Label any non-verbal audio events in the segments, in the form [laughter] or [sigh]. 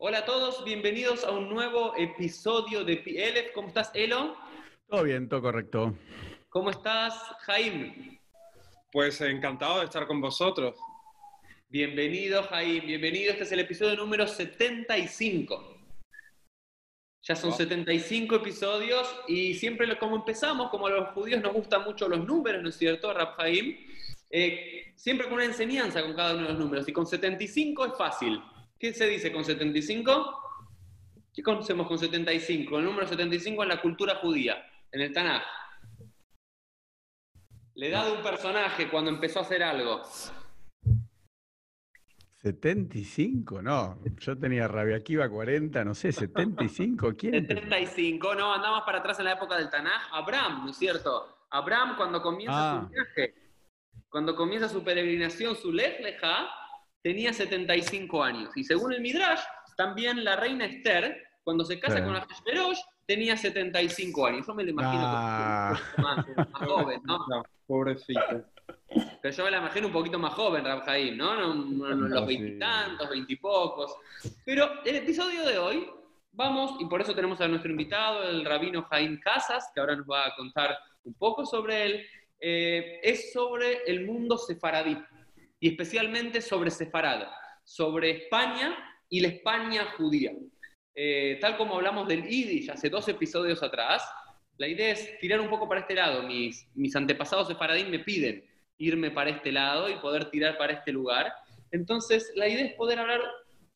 Hola a todos, bienvenidos a un nuevo episodio de PLF. ¿Cómo estás, Elo? Todo bien, todo correcto. ¿Cómo estás, Jaime? Pues encantado de estar con vosotros. Bienvenido, Jaime, bienvenido. Este es el episodio número 75. Ya son 75 episodios y siempre lo- como empezamos, como a los judíos nos gustan mucho los números, ¿no es cierto, Rab Jaim? Eh, siempre con una enseñanza con cada uno de los números. Y con 75 es fácil. ¿Qué se dice con 75? ¿Qué conocemos con 75? El número 75 en la cultura judía, en el Tanaj. La edad de un personaje cuando empezó a hacer algo. 75, no. Yo tenía rabia aquí iba 40, no sé, 75. ¿Quién? empezó? 75, no, andamos para atrás en la época del Tanaj. Abraham, ¿no es cierto? Abraham cuando comienza Ah. su viaje, cuando comienza su peregrinación, su Lech Leja, tenía 75 años. Y según el Midrash, también la reina Esther, cuando se casa Sí. con Ahasverosh, tenía 75 años. Yo me lo imagino Ah. como un poco más, más joven, ¿no? [laughs] No, pobrecito. Pero yo me la imagino un poquito más joven, Rab Jaim, ¿no? No, no, no, los veintitantos, veintipocos. Pero el episodio de hoy vamos, y por eso tenemos a nuestro invitado, el rabino Jaim Casas, que ahora nos va a contar un poco sobre él, eh, es sobre el mundo sefaradí, y especialmente sobre Sefarad, sobre España y la España judía. Eh, tal como hablamos del Yiddish hace dos episodios atrás, la idea es tirar un poco para este lado. Mis, mis antepasados sefaradín me piden irme para este lado y poder tirar para este lugar. Entonces, la idea es poder hablar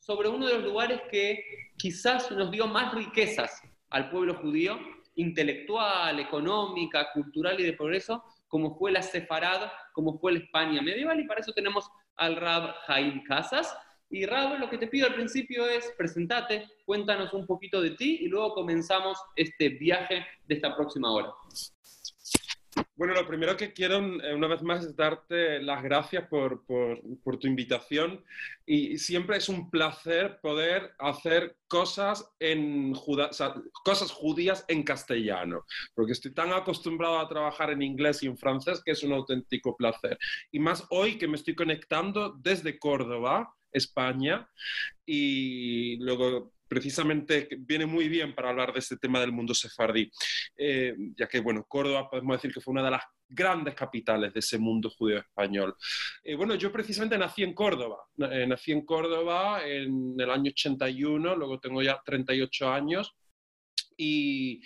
sobre uno de los lugares que quizás nos dio más riquezas al pueblo judío, intelectual, económica, cultural y de progreso, como fue la Sefarad, como fue la España medieval, y para eso tenemos al Rab Jaim Casas. Y Rab, lo que te pido al principio es presentate, cuéntanos un poquito de ti y luego comenzamos este viaje de esta próxima hora. Bueno, lo primero que quiero eh, una vez más es darte las gracias por, tu invitación y siempre es un placer poder hacer cosas, cosas judías en castellano, porque estoy tan acostumbrado a trabajar en inglés y en francés que es un auténtico placer. Y más hoy que me estoy conectando desde Córdoba, España, y luego precisamente viene muy bien para hablar de este tema del mundo sefardí, eh, ya que, bueno, Córdoba podemos decir que fue una de las grandes capitales de ese mundo judío español. Eh, bueno, yo precisamente nací en Córdoba, eh, nací en Córdoba en el año 81, luego tengo ya 38 años. Y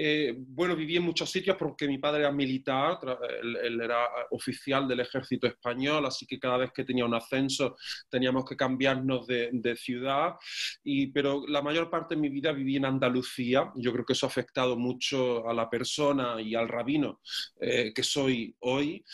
eh, bueno, viví en muchos sitios porque mi padre era militar, él, él era oficial del ejército español, así que cada vez que tenía un ascenso teníamos que cambiarnos de, de ciudad. Y, pero la mayor parte de mi vida viví en Andalucía. Yo creo que eso ha afectado mucho a la persona y al rabino eh, que soy hoy.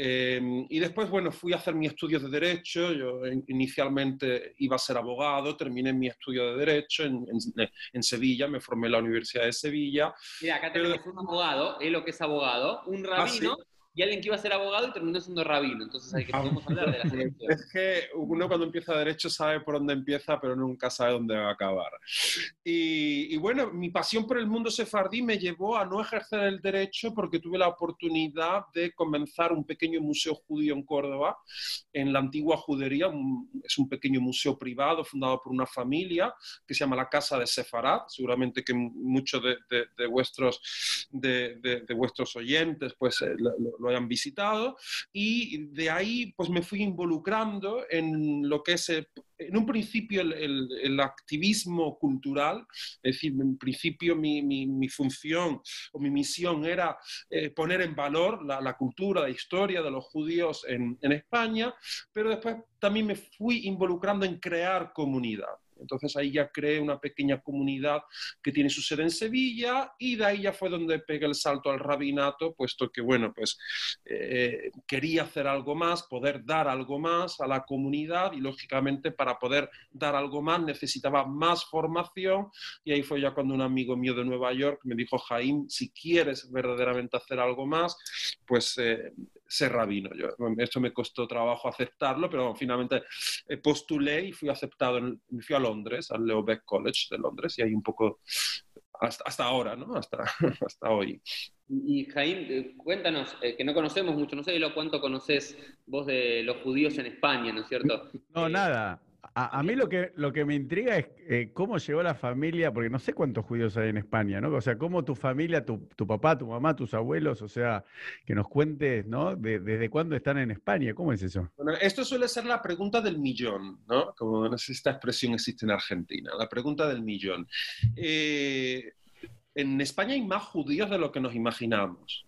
Eh, y después, bueno, fui a hacer mis estudios de Derecho. Yo in- inicialmente iba a ser abogado, terminé mi estudio de Derecho en, en- en Sevilla, me formé en la Universidad de Sevilla. Mira, acá Pero- tenemos un abogado, él lo que es abogado, un rabino, y alguien que iba a ser abogado y terminó siendo rabino. Entonces hay que Ah. podemos hablar de la selección. Es que uno cuando empieza derecho sabe por dónde empieza, pero nunca sabe dónde va a acabar. Y, y bueno, mi pasión por el mundo sefardí me llevó a no ejercer el derecho porque tuve la oportunidad de comenzar un pequeño museo judío en Córdoba, en la antigua judería. es un pequeño museo privado fundado por una familia que se llama la Casa de Sefarad. Seguramente que muchos de, de- de vuestros, de, de- de vuestros oyentes pues, eh, lo, lo- lo hayan visitado y de ahí pues me fui involucrando en lo que es eh, en un principio el, el- el activismo cultural, es decir, en principio mi, mi- mi función o mi misión era eh, poner en valor la, la cultura, la historia de los judíos en, en España, pero después también me fui involucrando en crear comunidad. Entonces ahí ya creé una pequeña comunidad que tiene su sede en Sevilla y de ahí ya fue donde pegué el salto al rabinato, puesto que, bueno, pues eh, quería hacer algo más, poder dar algo más a la comunidad y lógicamente para poder dar algo más necesitaba más formación y ahí fue ya cuando un amigo mío de Nueva York me dijo, Jaime, si quieres verdaderamente hacer algo más, pues eh, ser rabino. Yo, esto me costó trabajo aceptarlo, pero finalmente eh, postulé y fui aceptado, en, fui a Londres, al Leo Beck College de Londres, y ahí un poco hasta, hasta ahora, ¿no? Hasta, [laughs] hasta hoy. Y Jaime, eh, cuéntanos, eh, que no conocemos mucho, no sé lo cuánto conoces vos de los judíos en España, ¿no es cierto? No, nada. A, mí lo que, lo que me intriga es eh, cómo llegó la familia, porque no sé cuántos judíos hay en España, ¿no? O sea, cómo tu familia, tu, papá, tu mamá, tus abuelos, o sea, que nos cuentes, ¿no? desde cuándo están en España, ¿cómo es eso? Bueno, esto suele ser la pregunta del millón, ¿no? Como esta expresión existe en Argentina, la pregunta del millón. Eh, en España hay más judíos de lo que nos imaginamos.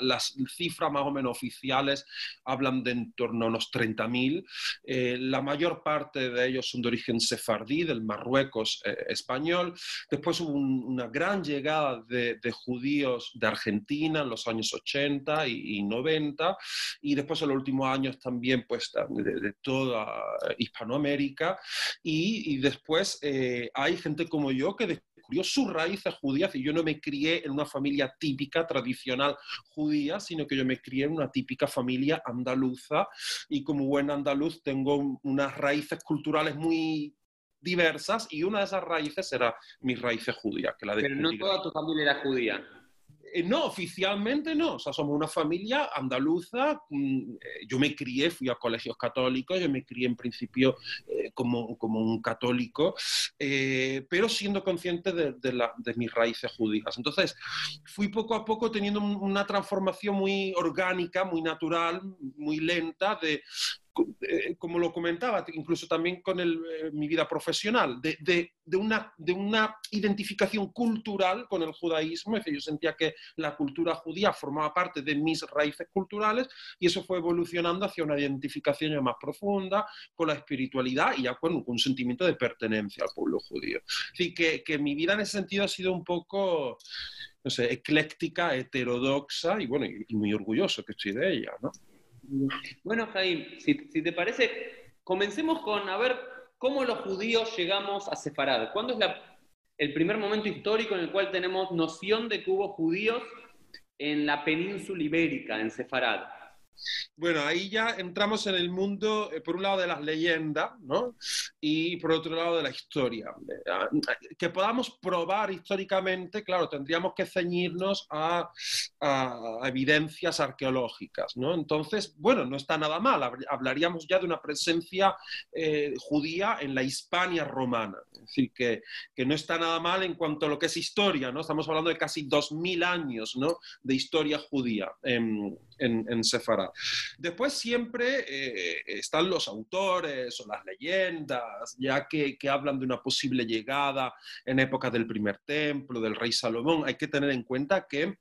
las cifras más o menos oficiales hablan de en torno a unos 30.000. Eh, la mayor parte de ellos son de origen sefardí, del Marruecos eh, español. Después hubo una gran llegada de, judíos de Argentina en los años 80 y, 90. Y después en los últimos años también pues, de, toda Hispanoamérica. Y, después eh, hay gente como yo que descubrió sus raíces judías y yo no me crié en una familia típica, tradicional judía, sino que yo me crié en una típica familia andaluza y como buen andaluz tengo unas raíces culturales muy diversas y una de esas raíces era mis raíces judías. Que la Pero no toda tu familia era judía. Eh, no, oficialmente no. O sea, somos una familia andaluza. Mm, eh, yo me crié, fui a colegios católicos, yo me crié en principio eh, como, como, un católico, pero siendo consciente de, de, mis raíces judías. Entonces, fui poco a poco teniendo una transformación muy orgánica, muy natural, muy lenta de como lo comentaba, incluso también con eh, mi vida profesional, de, una, de una identificación cultural con el judaísmo. Es decir, yo sentía que la cultura judía formaba parte de mis raíces culturales y eso fue evolucionando hacia una identificación ya más profunda con la espiritualidad y ya con, un sentimiento de pertenencia al pueblo judío. Así que, que mi vida en ese sentido ha sido un poco no sé, ecléctica, heterodoxa y bueno, y muy orgulloso que estoy de ella, ¿no? Bueno, Jaime, si, te parece, comencemos con a ver cómo los judíos llegamos a Sefarad. ¿Cuándo es el primer momento histórico en el cual tenemos noción de que hubo judíos en la península ibérica, en Sefarad? Bueno, ahí ya entramos en el mundo, eh, por un lado, de las leyendas, ¿no? Y por otro lado, de la historia. Ah, que podamos probar históricamente, claro, tendríamos que ceñirnos a, evidencias arqueológicas, ¿no? Entonces, bueno, no está nada mal. Hablaríamos ya de una presencia eh, judía en la Hispania romana. Es decir, que, que, no está nada mal en cuanto a lo que es historia, ¿no? Estamos hablando de casi 2.000 años, ¿no? De historia judía en, en, en Después siempre eh, están los autores o las leyendas, ya que, que, hablan de una posible llegada en épocas del primer templo, del rey Salomón. Hay que tener en cuenta que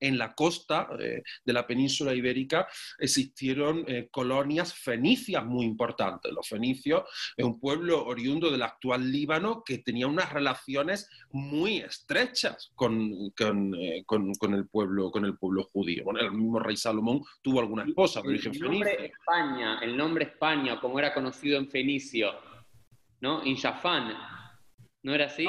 en la costa eh, de la península ibérica existieron eh, colonias fenicias muy importantes. Los fenicios es un pueblo oriundo del actual Líbano que tenía unas relaciones muy estrechas con, eh, el, pueblo, con el pueblo judío. el mismo rey Salomón tuvo alguna esposa de origen nombre España, el nombre España, como era conocido en fenicio, ¿no? Injafán ¿No era así?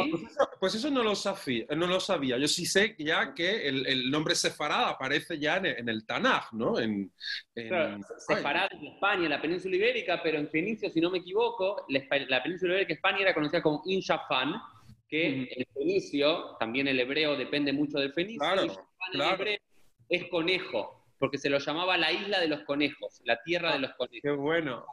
pues, eso, no, lo sabía, no lo sabía. Yo sí sé ya que el, nombre Sefarad aparece ya en, el Tanaj, ¿no? En, Sefarad en España, en la península ibérica, pero en Fenicio, si no me equivoco, la, península ibérica España era conocida como Inshafan, que el fenicio, también el hebreo depende mucho del fenicio, claro, es conejo, porque se lo llamaba la isla de los conejos, la tierra de los conejos. Qué bueno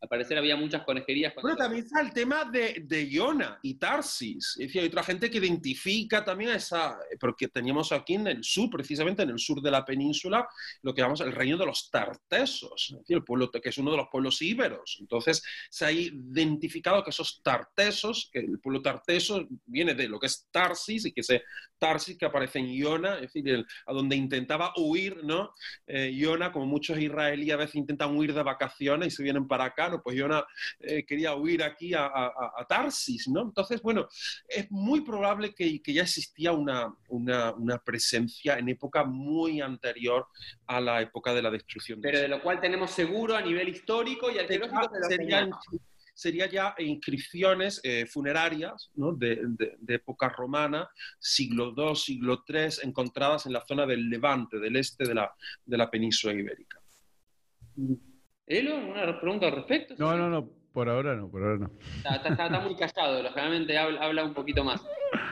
al parecer había muchas conejerías. Bueno, también está el tema de, de Iona y Tarsis. Es decir, hay otra gente que identifica también a esa, porque teníamos aquí en el sur, precisamente en el sur de la península, lo que llamamos el reino de los tartesos, es decir, el pueblo que es uno de los pueblos íberos. Entonces, se ha identificado que esos tartesos, que el pueblo tarteso viene de lo que es Tarsis y que se Tarsis, que aparece en Iona, es decir, a donde intentaba huir, ¿no? Eh, Iona, como muchos israelíes a veces intentan huir de vacaciones y se vienen para acá, ¿no? Pues Iona eh, quería huir aquí a, Tarsis, ¿no? Entonces, bueno, es muy probable que, ya existía una, una, presencia en época muy anterior a la época de la destrucción. Pero de lo cual tenemos seguro a nivel histórico y arqueológico sería, sería ya inscripciones eh, funerarias de, época romana, siglo II, siglo III, encontradas en la zona del Levante, del este de la, de la península ibérica. ¿Elo? ¿Una pregunta al respecto? No, no, no, por ahora no, por ahora no. Está, muy callado, lógicamente habla, un poquito más.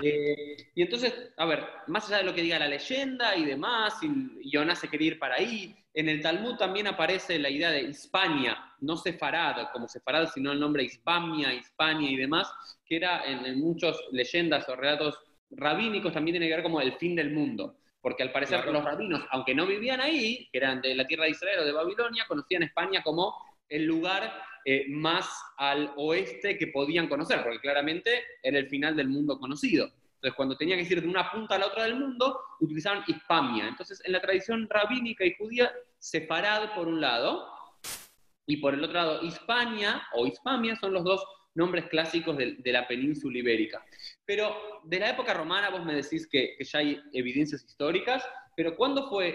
Eh, y entonces, a ver, más allá de lo que diga la leyenda y demás, y Jonás se quería ir para ahí, en el Talmud también aparece la idea de Hispania, no Sefarad, como Sefarad, sino el nombre Hispania, Hispania y demás, que era en, en muchas leyendas o relatos rabínicos también tiene que ver como el fin del mundo porque al parecer los rabinos, aunque no vivían ahí, que eran de la tierra de Israel o de Babilonia, conocían España como el lugar eh, más al oeste que podían conocer, porque claramente era el final del mundo conocido. Entonces, cuando tenían que ir de una punta a la otra del mundo, utilizaban Hispania. Entonces, en la tradición rabínica y judía, Sefarad por un lado, y por el otro lado, Hispania o Hispamia son los dos nombres clásicos de, la península ibérica. Pero de la época romana vos me decís que, ya hay evidencias históricas, pero ¿cuándo fue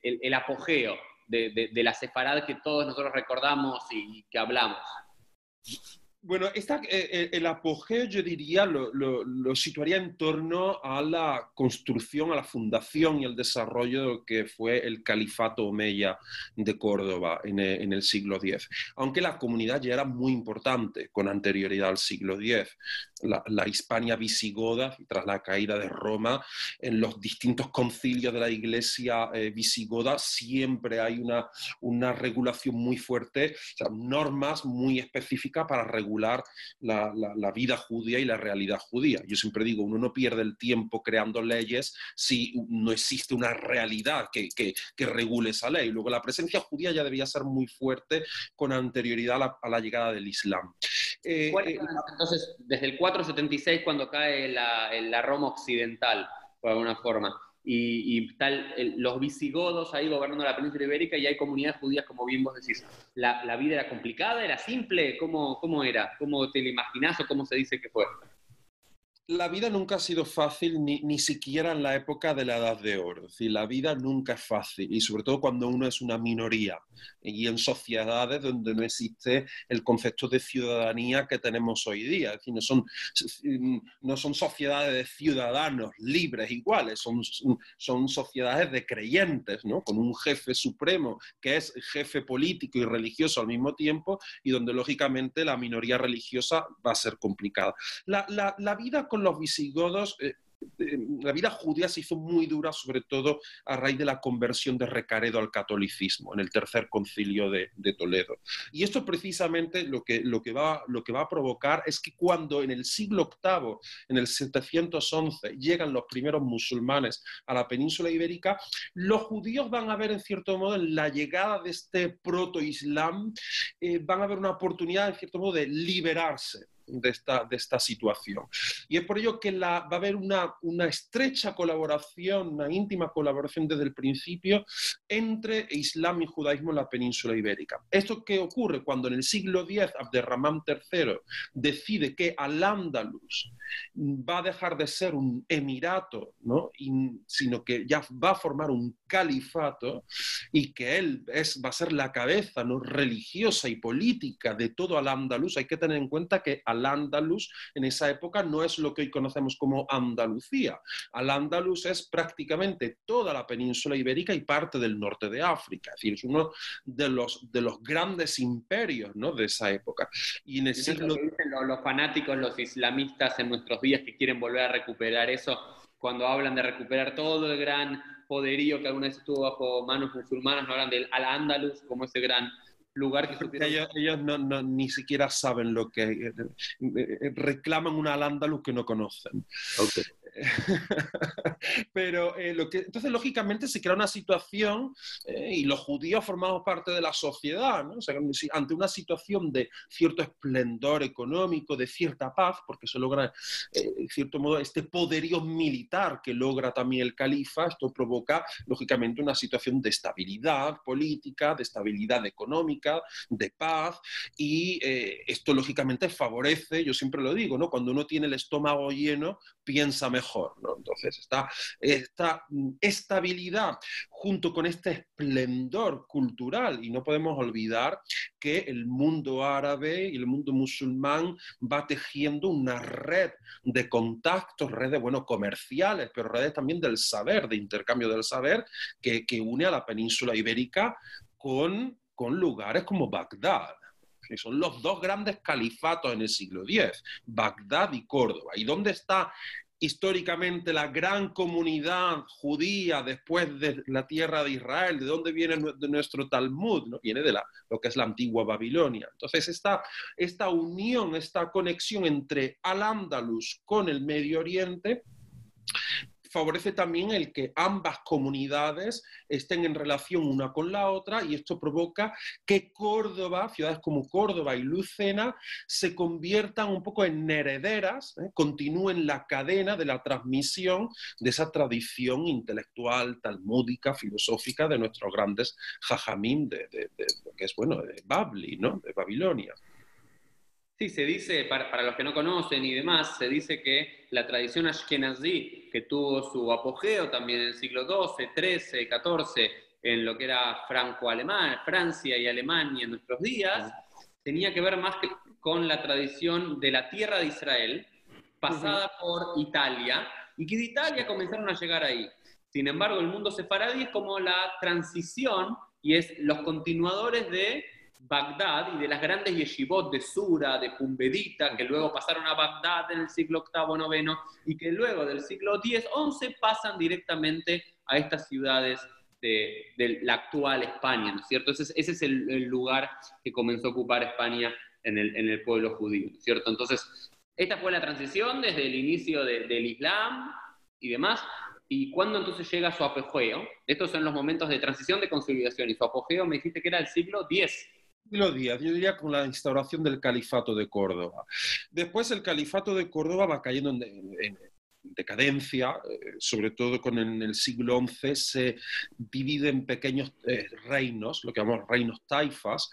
el apogeo de, la separada que todos nosotros recordamos y que hablamos. Bueno, esta, eh, eh, el apogeo yo diría lo, situaría en torno a la construcción, a la fundación y el desarrollo de lo que fue el califato omeya de Córdoba en el, siglo X. Aunque la comunidad ya era muy importante con anterioridad al siglo X la, Hispania visigoda, tras la caída de Roma, en los distintos concilios de la iglesia eh, visigoda siempre hay una, regulación muy fuerte, normas muy específicas para regular la, vida judía y la realidad judía. Yo siempre digo, uno no pierde el tiempo creando leyes si no existe una realidad que, regule esa ley. Luego, la presencia judía ya debía ser muy fuerte con anterioridad a la, llegada del Islam. Eh, eh, entonces, desde el 476 cuando cae la, Roma occidental, por alguna forma. Y, tal, los visigodos ahí gobernando la península ibérica y hay comunidades judías, como bien vos decís. ¿La, vida era complicada? ¿Era simple? ¿Cómo, ¿Cómo era? ¿Cómo te lo imaginás o cómo se dice que fue? La vida nunca ha sido fácil, ni, ni, siquiera en la época de la Edad de Oro. Es decir, la vida nunca es fácil, y sobre todo cuando uno es una minoría y en sociedades donde no existe el concepto de ciudadanía que tenemos hoy día. Es decir, no son, no son sociedades de ciudadanos libres iguales, son, son sociedades de creyentes, ¿no? con un jefe supremo que es jefe político y religioso al mismo tiempo, y donde lógicamente la minoría religiosa va a ser complicada. La, la, la vida con los visigodos, eh, eh, la vida judía se hizo muy dura, sobre todo a raíz de la conversión de Recaredo al catolicismo en el tercer concilio de, Toledo. Y esto precisamente lo que, lo, que va, lo que va a provocar es que cuando en el siglo VIII, en el 711, llegan los primeros musulmanes a la península ibérica, los judíos van a ver en cierto modo en la llegada de este proto-islam, eh, van a ver una oportunidad en cierto modo de liberarse de esta, de esta situación. Y es por ello que va a haber una, una estrecha colaboración, una íntima colaboración desde el principio entre Islam y judaísmo en la península ibérica. ¿Esto qué ocurre? Cuando en el siglo X Abderramán III decide que Al-Ándalus va a dejar de ser un emirato, ¿no? sino que ya va a formar un califato y que él es, va a ser la cabeza ¿no? religiosa y política de todo Al-Ándalus, hay que tener en cuenta que Al-Ándalus en esa época no es lo que hoy conocemos como Andalucía. Al-Ándalus es prácticamente toda la península ibérica y parte del norte de África, es decir, es uno de los, de los grandes imperios ¿no? de esa época. Y en el siglo... los, fanáticos, los islamistas en nuestros días que quieren volver a recuperar eso, cuando hablan de recuperar todo el gran poderío que alguna vez estuvo bajo manos musulmanas, no hablan del Al-Ándalus como ese gran lugar que ellos, no, ni siquiera saben lo que eh, eh, reclaman un al-Ándalus que no conocen. [laughs] Pero eh, entonces, lógicamente, se crea una situación eh, y los judíos formamos parte de la sociedad, ante una situación de cierto esplendor económico, de cierta paz, porque se logra, eh, en cierto modo, este poderío militar que logra también el califa, esto provoca, lógicamente, una situación de estabilidad política, de estabilidad económica, de paz, y esto, lógicamente, favorece, yo siempre lo digo. Cuando uno tiene el estómago lleno, piensa mejor. ¿No? Entonces, esta, esta estabilidad junto con este esplendor cultural, y no podemos olvidar que el mundo árabe y el mundo musulmán va tejiendo una red de contactos, redes, bueno, comerciales, pero redes también del saber, de intercambio del saber, que, que une a la península ibérica con, con lugares como Bagdad que son los dos grandes califatos en el siglo X, Bagdad y Córdoba. ¿Y dónde está históricamente la gran comunidad judía después de la tierra de Israel, de dónde viene nuestro Talmud, ¿no? viene de la, lo que es la antigua Babilonia. Entonces, esta, esta unión, esta conexión entre Al-Ándalus con el Medio Oriente favorece también el que ambas comunidades estén en relación una con la otra y esto provoca que Córdoba, ciudades como Córdoba y Lucena, se conviertan un poco en herederas, ¿eh? continúen la cadena de la transmisión de esa tradición intelectual, talmúdica, filosófica de nuestros grandes jajamín de, que es bueno, de Babli, ¿no? de Babilonia. Sí, se dice, para, los que no conocen y demás, se dice que la tradición ashkenazí, que tuvo su apogeo también en el siglo XII, XIII, XIV, en lo que era franco-alemán, Francia y Alemania en nuestros días, tenía que ver más con la tradición de la tierra de Israel, pasada por Italia, y que de Italia comenzaron a llegar ahí. Sin embargo, el mundo sefaradí es como la transición y es los continuadores de Bagdad y de las grandes yeshivot de Sura, de Pumbedita, que luego pasaron a Bagdad en el siglo VIII, IX, y que luego del siglo X, XI pasan directamente a estas ciudades de, la actual España, ¿no es cierto? Ese, es el, lugar que comenzó a ocupar España en el, pueblo judío, ¿no es cierto? Entonces, esta fue la transición desde el inicio del Islam y demás. ¿Y cuándo entonces llega su apogeo? Estos son los momentos de transición, de consolidación. Y su apogeo me dijiste que era el siglo X siglo X, yo diría con la instauración del califato de Córdoba. Después el califato de Córdoba va cayendo en, decadencia, eh, sobre todo con el siglo XI, se divide en pequeños eh, reinos, lo que llamamos reinos taifas,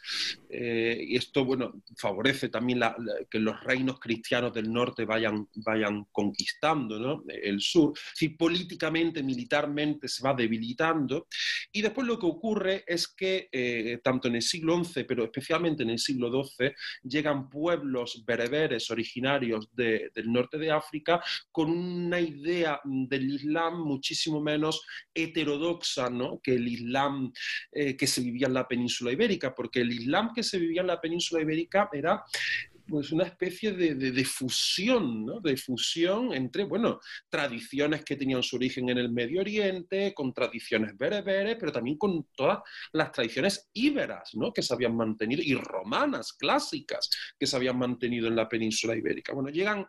eh, y esto, bueno, favorece también que los reinos cristianos del norte vayan, vayan conquistando ¿no? el sur. Si políticamente, militarmente se va debilitando, y después lo que ocurre es que, tanto en el siglo XI, pero especialmente en el siglo XII, llegan pueblos bereberes originarios del norte de África con un una idea del Islam muchísimo menos heterodoxa ¿no? que el Islam eh, que se vivía en la península ibérica, porque el Islam que se vivía en la península ibérica era pues una especie de, de, fusión, ¿no? de fusión entre, bueno, tradiciones que tenían su origen en el Medio Oriente, con tradiciones bereberes, pero también con todas las tradiciones íberas, ¿no? que se habían mantenido, y romanas, clásicas, que se habían mantenido en la península ibérica. Bueno, llegan,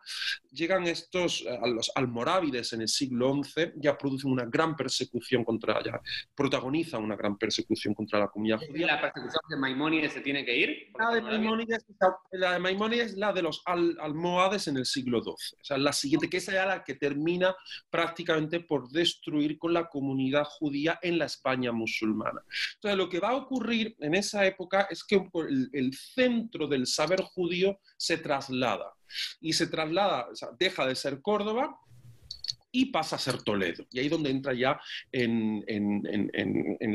llegan estos, a los almorávides en el siglo XI, ya producen una gran persecución contra, ya protagonizan una gran persecución contra la comunidad judía. ¿La persecución de Maimónides se tiene que ir? La de Maimónides, la de Maimónides es la de los almohades en el siglo XII. O sea, la siguiente, que es la que termina prácticamente por destruir con la comunidad judía en la España musulmana. Entonces, lo que va a ocurrir en esa época es que el, centro del saber judío se traslada. Y se traslada, o sea, deja de ser Córdoba y pasa a ser Toledo. Y ahí es donde entra ya en,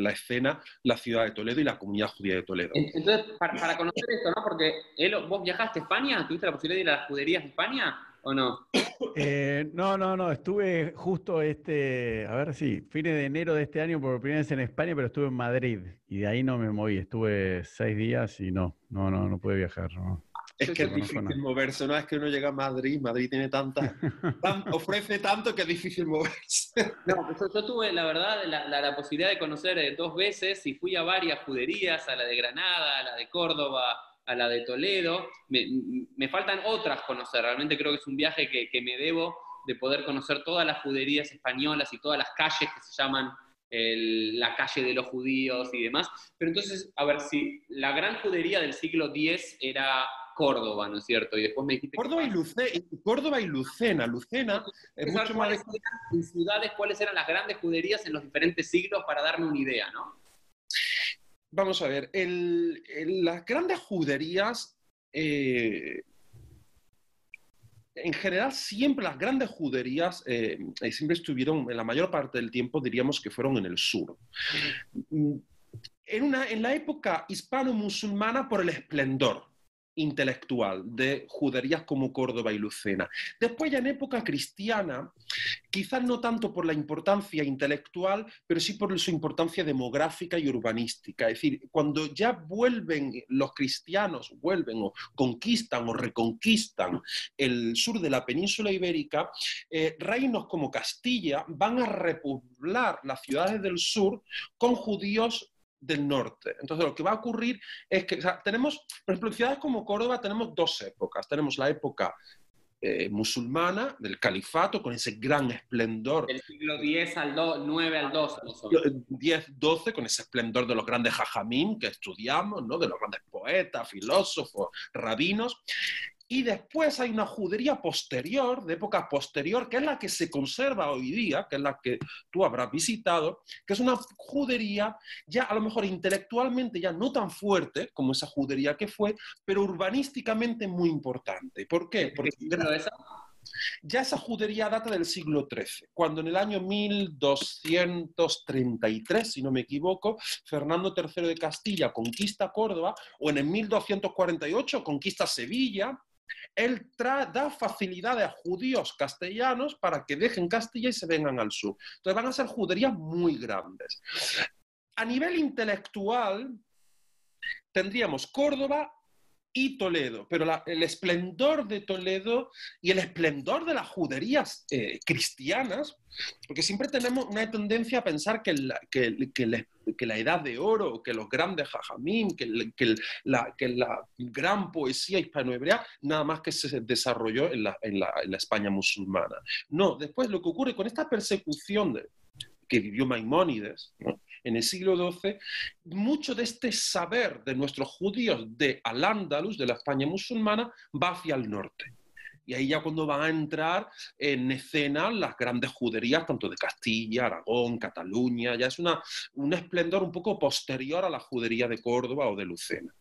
la escena la ciudad de Toledo y la comunidad judía de Toledo. Entonces, para, conocer esto, ¿no? Porque vos viajaste a España, ¿tuviste la posibilidad de ir a las juderías de España o no? [coughs] Eh, no, no, no, estuve justo este, a ver si, fines de enero de este año por primera vez en España, pero estuve en Madrid y de ahí no me moví, estuve seis días y no, no, no, no pude viajar. No. Es que es difícil moverse, no es que uno llega a Madrid, Madrid tiene tanta, [laughs] ofrece tanto que es difícil moverse. [laughs] No, pues yo, tuve, la verdad, la, posibilidad de conocer eh, dos veces y fui a varias juderías, a la de Granada, a la de Córdoba, a la de Toledo. Me, faltan otras conocer, realmente creo que es un viaje que, me debo de poder conocer todas las juderías españolas y todas las calles que se llaman la calle de los judíos y demás. Pero entonces, a ver, si la gran judería del siglo X era Córdoba, ¿no es cierto? Y después me dijiste... Córdoba, y, Lucena, Córdoba y Lucena. Lucena es mucho más... En ciudades, ¿cuáles eran las grandes juderías en los diferentes siglos para darme una idea, ¿no? Vamos a ver, las grandes juderías... Eh, en general, siempre las grandes juderías eh, siempre estuvieron, en la mayor parte del tiempo, diríamos que fueron en el sur. Mm, en, una, en la época hispano-musulmana por el esplendor, intelectual de juderías como Córdoba y Lucena. Después ya en época cristiana, quizás no tanto por la importancia intelectual, pero sí por su importancia demográfica y urbanística. Es decir, cuando ya vuelven los cristianos, vuelven o conquistan o reconquistan el sur de la península ibérica, eh, reinos como Castilla van a repoblar las ciudades del sur con judíos del norte. Entonces, lo que va a ocurrir es que tenemos, por ejemplo, en ciudades como Córdoba tenemos dos épocas. Tenemos la época eh, musulmana del califato con ese gran esplendor. Del siglo X al 9 al 12. 10, 12, con ese esplendor de los grandes jajamín que estudiamos, ¿no? de los grandes poetas, filósofos, rabinos. Y después hay una judería posterior, de época posterior, que es la que se conserva hoy día, que es la que tú habrás visitado, que es una judería ya a lo mejor intelectualmente ya no tan fuerte como esa judería que fue, pero urbanísticamente muy importante. ¿Por qué? Porque ya esa judería data del siglo XIII, cuando en el año 1233, si no me equivoco, Fernando III de Castilla conquista Córdoba, o en el 1248 conquista Sevilla, él da facilidades a judíos castellanos para que dejen Castilla y se vengan al sur. Entonces van a ser juderías muy grandes. A nivel intelectual, tendríamos Córdoba y Toledo, pero el esplendor de Toledo y el esplendor de las juderías eh, cristianas, porque siempre tenemos una tendencia a pensar que la, que, la edad de oro, que los grandes jajamín, que, la, que la gran poesía hispanohebrea, nada más que se desarrolló en la, en la España musulmana. No, después lo que ocurre con esta persecución de, que vivió Maimónides en el siglo XII, mucho de este saber de nuestros judíos de Al-Ándalus, de la España musulmana, va hacia el norte. Y ahí ya cuando van a entrar en escena las grandes juderías, tanto de Castilla, Aragón, Cataluña, ya es una, un esplendor un poco posterior a la judería de Córdoba o de Lucena.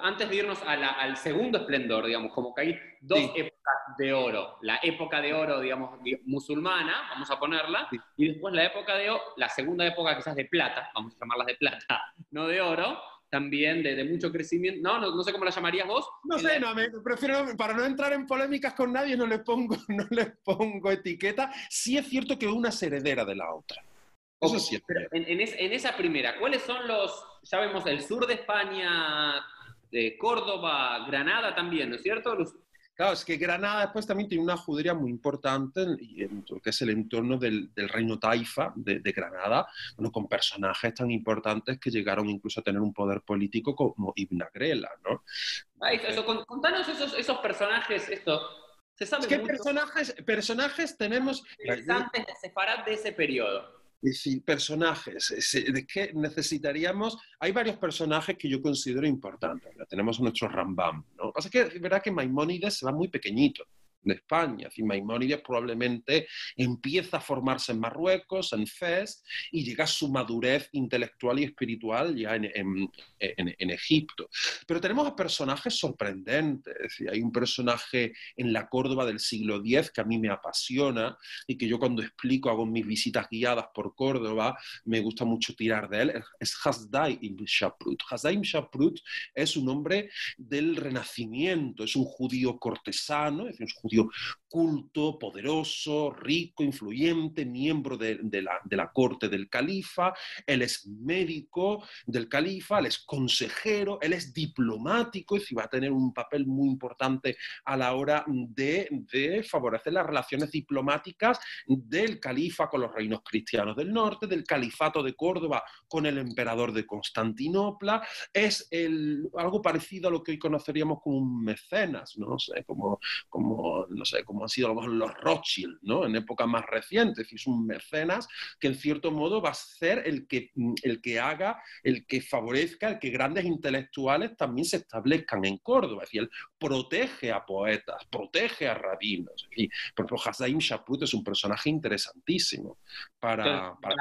Antes de irnos al segundo esplendor, digamos, como que hay dos épocas de oro. La época de oro, digamos, musulmana, vamos a ponerla, y después la época de oro, la segunda época quizás de plata, vamos a llamarlas de plata, [laughs] no de oro, también de, mucho crecimiento. No, no, sé cómo la llamarías vos. No sé, no, me, prefiero, para no entrar en polémicas con nadie, no le pongo, [laughs] no le pongo etiqueta. Sí es cierto que una es heredera de la otra. Eso sí en, en, esa primera, ¿cuáles son los, ya vemos el sur de España, de Córdoba, Granada también, ¿no es cierto? Claro, es que Granada después también tiene una judería muy importante, que es el entorno del, reino Taifa de, Granada, bueno, con personajes tan importantes que llegaron incluso a tener un poder político como Ibn Agrela, ¿no? eso, contanos esos, esos personajes, esto. Se sabe ¿Qué personajes, personajes tenemos? Interesantes de Sefarad de ese periodo decir, personajes, ¿de qué necesitaríamos? Hay varios personajes que yo considero importantes. Tenemos nuestro Rambam, ¿no? Pasa que es verdad que Maimónides se va muy pequeñito de España. Es Maimónides probablemente empieza a formarse en Marruecos, en Fez, y llega a su madurez intelectual y espiritual ya en, en, Egipto. Pero tenemos a personajes sorprendentes. hay un personaje en la Córdoba del siglo X que a mí me apasiona y que yo cuando explico, hago mis visitas guiadas por Córdoba, me gusta mucho tirar de él. Es Hasdai ibn Shaprut. Hasdai ibn Shaprut es un hombre del Renacimiento, es un judío cortesano, es un judío estúdio culto, poderoso, rico, influyente, miembro de, la, corte del califa, él es médico del califa, él es consejero, él es diplomático, y va a tener un papel muy importante a la hora de, favorecer las relaciones diplomáticas del califa con los reinos cristianos del norte, del califato de Córdoba con el emperador de Constantinopla, es algo parecido a lo que hoy conoceríamos como un mecenas, ¿no? sé, como no sé, como como han sido a lo mejor los Rothschild, ¿no? En épocas más recientes, es un mecenas que en cierto modo va a ser el que, el que haga, el que favorezca, el que grandes intelectuales también se establezcan en Córdoba. Es decir, él protege a poetas, protege a rabinos. por ejemplo, Hasaim Shaput es un personaje interesantísimo para... para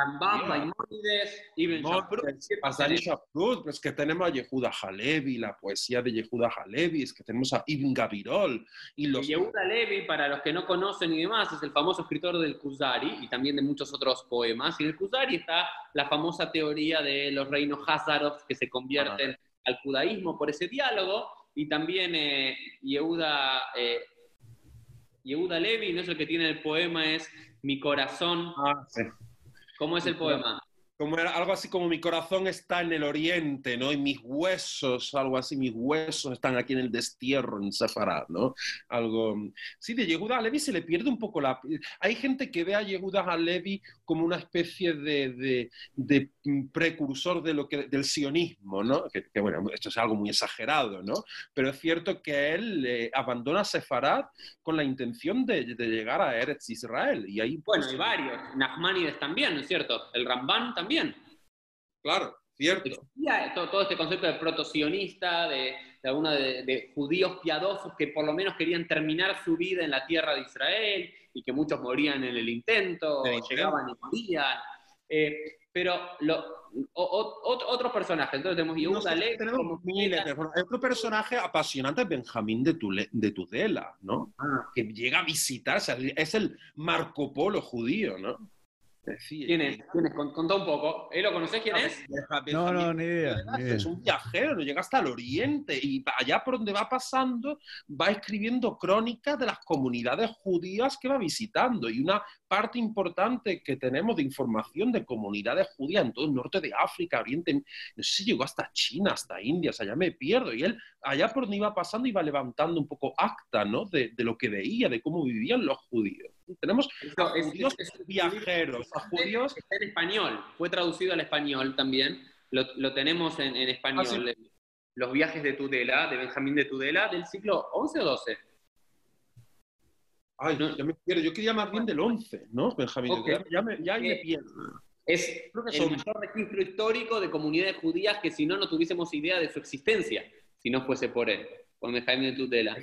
Hasaim Shaput, pues que tenemos a Yehuda Halevi, la poesía de Yehuda Halevi, es que tenemos a Ibn Gavirol. Y los... Yehuda Halevi, para los que no conocen y demás, es el famoso escritor del Kuzari y también de muchos otros poemas. Y en el Kuzari está la famosa teoría de los reinos Hazarovs que se convierten al judaísmo por ese diálogo. Y también eh, Yehuda, eh, Yehuda Levi, ¿no es el que tiene el poema? Es Mi corazón. Ah, sí. ¿Cómo es el poema? Como era algo así como mi corazón está en el oriente, ¿no? Y mis huesos, algo así, mis huesos están aquí en el destierro, en Sefarad, ¿no? Algo... Sí, de Yehuda Levi se le pierde un poco la... Hay gente que ve a Yehuda Levi como una especie de, de, precursor de lo que, del sionismo, ¿no? Que, bueno, esto es algo muy exagerado, ¿no? Pero es cierto que él eh, abandona Sefarad con la intención de, llegar a Eretz Israel. Y ahí, bueno, hay varios. Nachmanides también, ¿no es cierto? El Ramban también Claro, cierto. todo, este concepto de protosionista, de, de, de, judíos piadosos que por lo menos querían terminar su vida en la tierra de Israel y que muchos morían en el intento, llegaban y morían. Eh, pero otros personajes, entonces tenemos Yehuda tenemos miles Otro personaje apasionante es Benjamín de, de Tudela, ¿no? Ah. Que llega a visitar, es el Marco Polo judío, ¿no? ¿Quién es? ¿Quién es? Contá un poco. ¿Eh, ¿Lo conocés quién es? No, no, ni idea, Es un viajero, llega hasta el oriente y allá por donde va pasando va escribiendo crónicas de las comunidades judías que va visitando. Y una parte importante que tenemos de información de comunidades judías en todo el norte de África, Oriente, no sé si llegó hasta China, hasta India, o sea, ya me pierdo. Y él allá por donde iba pasando iba levantando un poco acta, ¿no? De, de lo que veía, de cómo vivían los judíos. Tenemos judíos viajeros, a judíos... en español, fue traducido al español también, lo, tenemos en, español. Ah, los viajes de Tudela, de Benjamín de Tudela, del siglo XI o XII. Ay, no, ya me pierdo. Yo quería más bien del 11, ¿no? Benjamín de Tudela. Ya me, ya me eh, pierdo. Es el mayor registro histórico de comunidades judías que si no, no tuviésemos idea de su existencia, si no fuese por él, por Benjamín de Tudela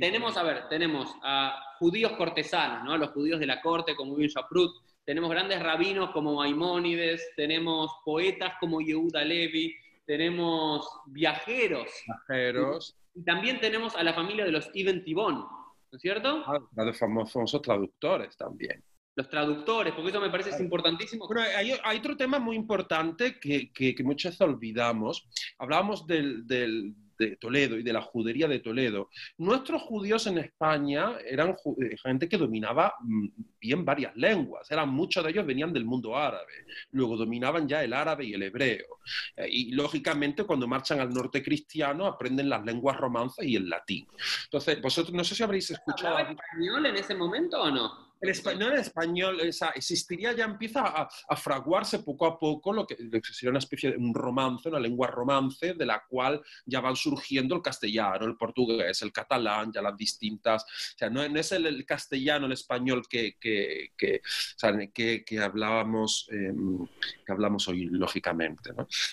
tenemos, a ver, tenemos a judíos cortesanos, ¿no? Los judíos de la corte, como Ibn Shaprut, tenemos grandes rabinos como Maimónides, tenemos poetas como Yehuda Levi, tenemos viajeros. Viajeros. Y, también tenemos a la familia de los Ibn Tibón, ¿no es cierto? Ah, los famosos traductores también. Los traductores, porque eso me parece importantísimo. Pero hay, otro tema muy importante que, que, muchas veces olvidamos. Hablábamos del, de Toledo y de la judería de Toledo. Nuestros judíos en España eran eh, gente que dominaba mm, bien varias lenguas, eran muchos de ellos venían del mundo árabe, luego dominaban ya el árabe y el hebreo. Eh, y lógicamente cuando marchan al norte cristiano aprenden las lenguas romances y el latín. Entonces, vosotros no sé si habréis escuchado... español en ese momento o no? El español, español existiría, ya empieza a, fraguarse poco a poco lo que, sería una especie de un romance, una lengua romance, de la cual ya van surgiendo el castellano, el portugués, el catalán, ya las distintas. O sea, no, es el, castellano, el español que, que, que, hablábamos, em, que hablamos hoy, lógicamente.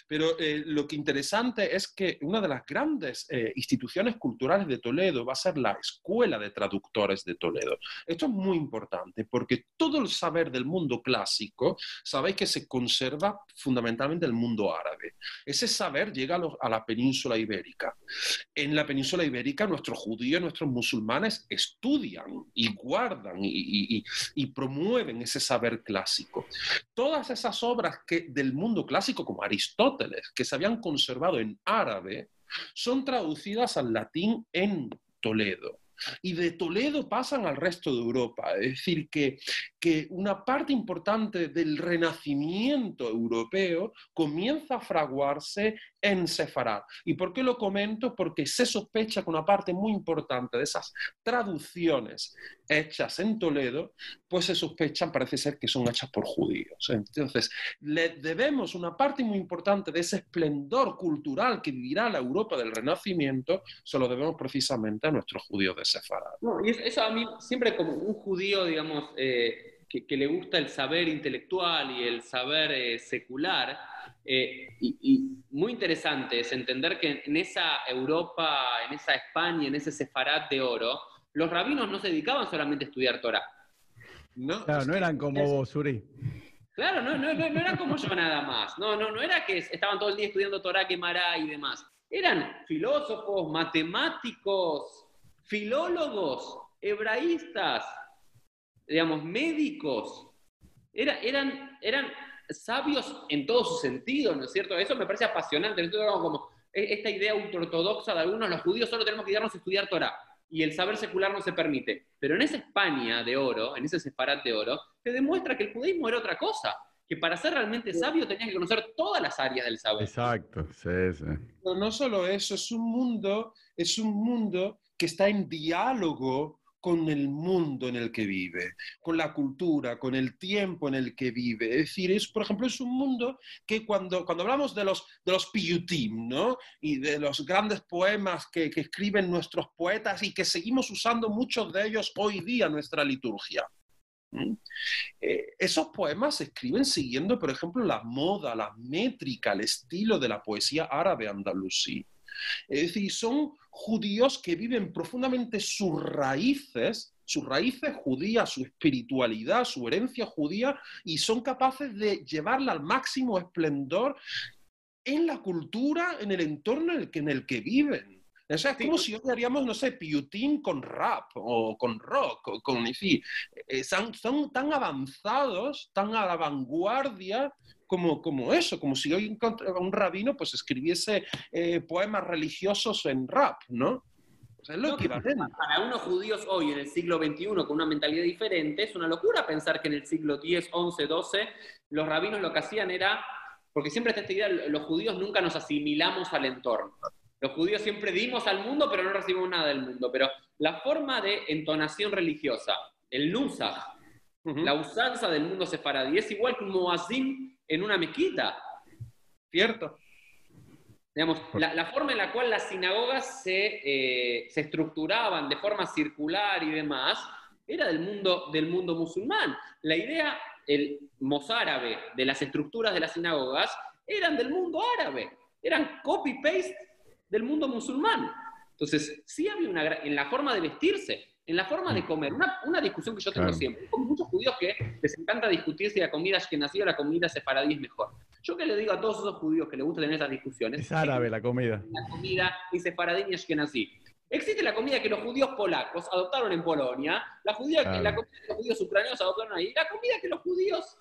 Pero eh, lo que interesante es que una de las grandes eh, instituciones culturales de Toledo va a ser la Escuela de Traductores de Toledo. Esto es muy importante porque todo el saber del mundo clásico, sabéis que se conserva fundamentalmente el mundo árabe. Ese saber llega a, la península ibérica. En la península ibérica nuestros judíos, nuestros musulmanes estudian y guardan y, promueven ese saber clásico. Todas esas obras que, del mundo clásico, como Aristóteles, que se habían conservado en árabe, son traducidas al latín en Toledo y de Toledo pasan al resto de Europa. Es decir, que, que una parte importante del renacimiento europeo comienza a fraguarse en Sefarad. ¿Y por qué lo comento? Porque se sospecha que una parte muy importante de esas traducciones hechas en Toledo, pues se sospechan, parece ser que son hechas por judíos. Entonces, le debemos una parte muy importante de ese esplendor cultural que vivirá la Europa del Renacimiento, se lo debemos precisamente a nuestros judíos de Sefarad. No, y eso a mí, siempre como un judío, digamos, eh, que, le gusta el saber intelectual y el saber eh, secular, eh, y, muy interesante es entender que en esa Europa, en esa España, en ese sefarat de oro, los rabinos no se dedicaban solamente a estudiar Torah. No, claro, no eran como vos, Suri. Claro, no, no, no, eran como yo nada más. No, no, no era que estaban todo el día estudiando Torah, Mará y demás. Eran filósofos, matemáticos, filólogos, hebraístas, digamos, médicos. Era, eran, eran sabios en todo su sentido, ¿no es cierto? Eso me parece apasionante. como e, esta idea ultraortodoxa de algunos, los judíos solo tenemos que irnos a estudiar Torah y el saber secular no se permite. Pero en esa España de oro, en ese separat de oro, se demuestra que el judaísmo era otra cosa, que para ser realmente sabio tenías que conocer todas las áreas del saber. Exacto, sí, sí. No, no solo eso, es un mundo, es un mundo que está en diálogo con el mundo en el que vive, con la cultura, con el tiempo en el que vive. Es decir, es, por ejemplo, es un mundo que cuando, cuando hablamos de los, de los piyutim, ¿no? Y de los grandes poemas que, escriben nuestros poetas y que seguimos usando muchos de ellos hoy día en nuestra liturgia. Eh, esos poemas se escriben siguiendo, por ejemplo, la moda, la métrica, el estilo de la poesía árabe andalusí. Es decir, son judíos que viven profundamente sus raíces, sus raíces judías, su espiritualidad, su herencia judía, y son capaces de llevarla al máximo esplendor en la cultura, en el entorno en el que, en el que viven. O sea, es como si hoy haríamos, no sé, piutín con rap o con rock, o con, eh, son, son tan avanzados, tan a la vanguardia como, eso, como si hoy un rabino pues escribiese eh, poemas religiosos en rap, ¿no? es lo Para unos judíos hoy, en el siglo XXI, con una mentalidad diferente, es una locura pensar que en el siglo X, XI, XII, los rabinos lo que hacían era, porque siempre está esta idea, los judíos nunca nos asimilamos al entorno. Los judíos siempre dimos al mundo, pero no recibimos nada del mundo. Pero la forma de entonación religiosa, el nusach, la usanza del mundo sefaradí, es igual que un muazzin en una mezquita. Cierto. Digamos, la, forma en la cual las sinagogas se, eh, se, estructuraban de forma circular y demás era del mundo, del mundo musulmán. La idea, el mozárabe de las estructuras de las sinagogas eran del mundo árabe, eran copy-paste del mundo musulmán. Entonces, sí había una, en la forma de vestirse, en la forma de comer. Una, discusión que yo tengo siempre, con muchos judíos que les encanta discutir si la comida ashkenazí o la comida sefaradí es mejor. Yo que le digo a todos esos judíos que les gusta tener esas discusiones. Es árabe la comida. La comida ni sefaradí ashkenazí. Existe la comida que los judíos polacos adoptaron en Polonia, la, judía, la comida que los judíos ucranianos adoptaron ahí, la comida que los judíos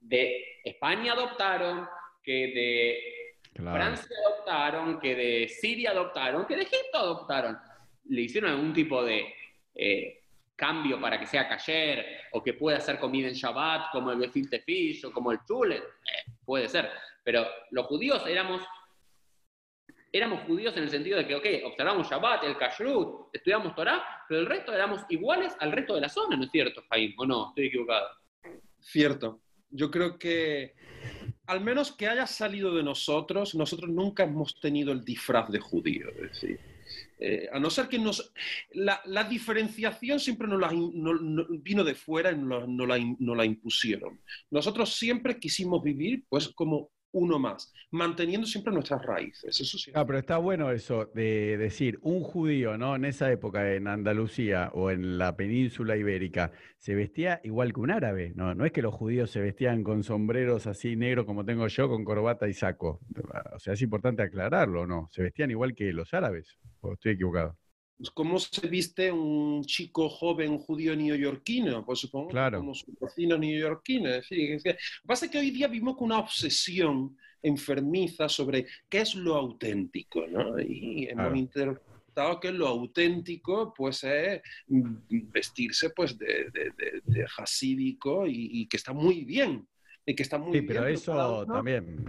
de España adoptaron, que de Francia adoptaron, que de Siria adoptaron, que de Egipto adoptaron. Le hicieron algún tipo de eh, cambio para que sea cayer o que pueda hacer comida en Shabbat como el gefilte fish o como el chule, eh, puede ser. Pero los judíos éramos, éramos judíos en el sentido de que, ok, observamos Shabbat, el kashrut, estudiamos Torah, pero el resto éramos iguales al resto de la zona, ¿no es cierto, Jaime? ¿O no? Estoy equivocado. Cierto. Yo creo que al menos que haya salido de nosotros, nosotros nunca hemos tenido el disfraz de judío. Es decir, eh, a no ser que nos... La, diferenciación siempre nos la, vino de fuera y nos la, la, impusieron. Nosotros siempre quisimos vivir pues como uno más, manteniendo siempre nuestras raíces. Eso sí. Ah, pero está bueno eso de decir, un judío, ¿no? En esa época, en Andalucía o en la península ibérica, se vestía igual que un árabe, ¿no? No es que los judíos se vestían con sombreros así negros como tengo yo, con corbata y saco. O sea, es importante aclararlo, ¿no? Se vestían igual que los árabes, o estoy equivocado. Pues, ¿Cómo se viste un chico joven judío neoyorquino? Pues supongo claro. como su vecino neoyorquino. lo que pasa es que hoy día vivimos con una obsesión enfermiza sobre qué es lo auténtico, ¿no? Y hemos interpretado que lo auténtico pues es vestirse pues de, de, de, hasídico y, que está muy bien. Y que está muy sí, pero eso también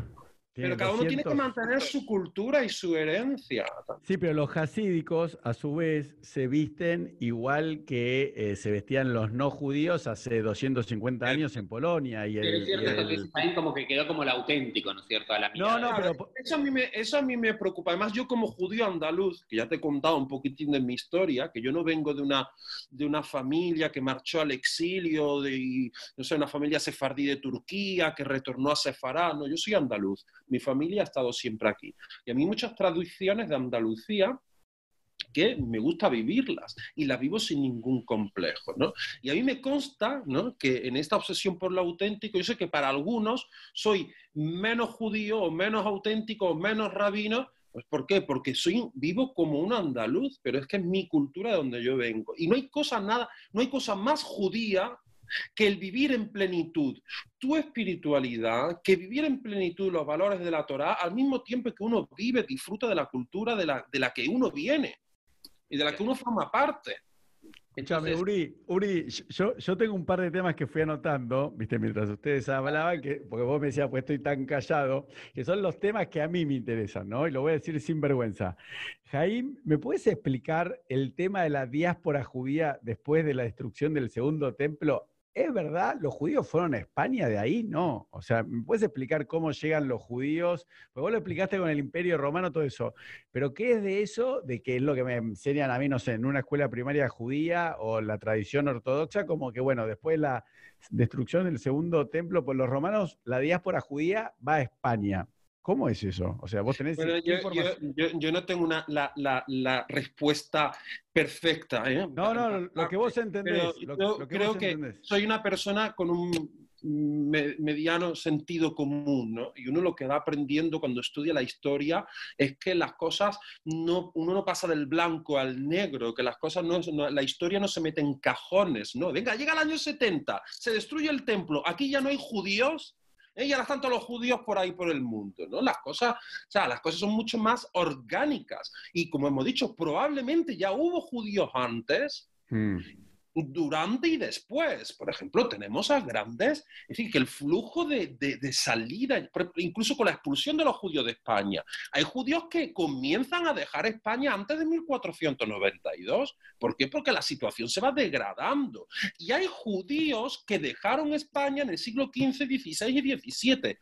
pero cada uno tiene que mantener su cultura y su herencia. Sí, pero los hasídicos, a su vez, se visten igual que eh, se vestían los no judíos hace 250 años en Polonia. Y el, es cierto, como que quedó como el auténtico, ¿no es cierto? no, no, pero... Eso a, mí me, eso a mí me preocupa. Además, yo como judío andaluz, que ya te he contado un poquitín de mi historia, que yo no vengo de una, de una familia que marchó al exilio, de, no sé, una familia sefardí de Turquía, que retornó a Sefará, no, yo soy andaluz mi familia ha estado siempre aquí. Y a mí muchas tradiciones de Andalucía que me gusta vivirlas y las vivo sin ningún complejo, ¿no? Y a mí me consta, ¿no? Que en esta obsesión por lo auténtico, yo sé que para algunos soy menos judío o menos auténtico o menos rabino, pues ¿por qué? Porque soy vivo como un andaluz, pero es que es mi cultura de donde yo vengo. Y no hay cosa nada, no hay cosa más judía que el vivir en plenitud tu espiritualidad, que vivir en plenitud los valores de la Torah, al mismo tiempo que uno vive, disfruta de la cultura de la, de la que uno viene y de la que uno forma parte. Escúchame, Uri, Uri yo, yo, tengo un par de temas que fui anotando, viste, mientras ustedes hablaban, que, porque vos me decías, pues estoy tan callado, que son los temas que a mí me interesan, ¿no? Y lo voy a decir sin vergüenza. Jaime, ¿me puedes explicar el tema de la diáspora judía después de la destrucción del segundo templo ¿Es verdad? ¿Los judíos fueron a España de ahí? No. O sea, ¿me puedes explicar cómo llegan los judíos? Pues vos lo explicaste con el Imperio Romano, todo eso. Pero ¿qué es de eso? De que es lo que me enseñan a mí, no sé, en una escuela primaria judía o la tradición ortodoxa, como que, bueno, después de la destrucción del segundo templo por los romanos, la diáspora judía va a España. ¿Cómo es eso? O sea, vos tenés... yo, no tengo una, la, respuesta perfecta. ¿eh? No, no, lo que vos entendés. yo creo que soy una persona con un mediano sentido común, ¿no? Y uno lo que va aprendiendo cuando estudia la historia es que las cosas no, uno no pasa del blanco al negro, que las cosas no, la historia no se mete en cajones, ¿no? Venga, llega el año 70, se destruye el templo, aquí ya no hay judíos, y ahora están todos los judíos por ahí por el mundo, ¿no? Las cosas, o sea, las cosas son mucho más orgánicas. Y como hemos dicho, probablemente ya hubo judíos antes. Hmm durante y después. Por ejemplo, tenemos a grandes, es decir, que el flujo de, de, salida, incluso con la expulsión de los judíos de España, hay judíos que comienzan a dejar España antes de 1492. ¿Por qué? Porque la situación se va degradando. Y hay judíos que dejaron España en el siglo XV, XVI y XVII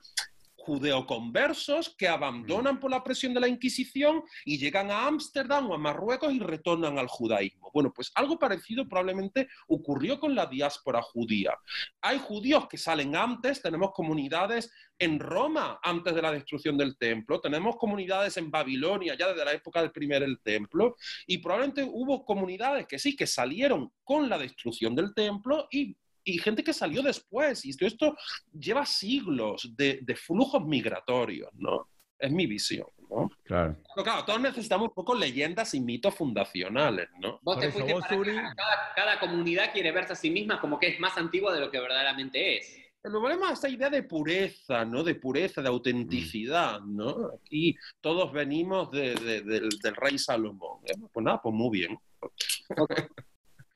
judeoconversos que abandonan por la presión de la Inquisición y llegan a Ámsterdam o a Marruecos y retornan al judaísmo. Bueno, pues algo parecido probablemente ocurrió con la diáspora judía. Hay judíos que salen antes, tenemos comunidades en Roma antes de la destrucción del templo, tenemos comunidades en Babilonia ya desde la época del primer el templo y probablemente hubo comunidades que sí, que salieron con la destrucción del templo y y gente que salió después. Y esto, lleva siglos de, flujos migratorios, ¿no? Es mi visión, ¿no? Claro. claro, todos necesitamos un poco leyendas y mitos fundacionales, ¿no? Vos te fuiste cada, comunidad quiere verse a sí misma como que es más antigua de lo que verdaderamente es. El problema es esta idea de pureza, ¿no? De pureza, de autenticidad, ¿no? Aquí todos venimos del, rey Salomón. ¿eh? Pues nada, pues muy bien.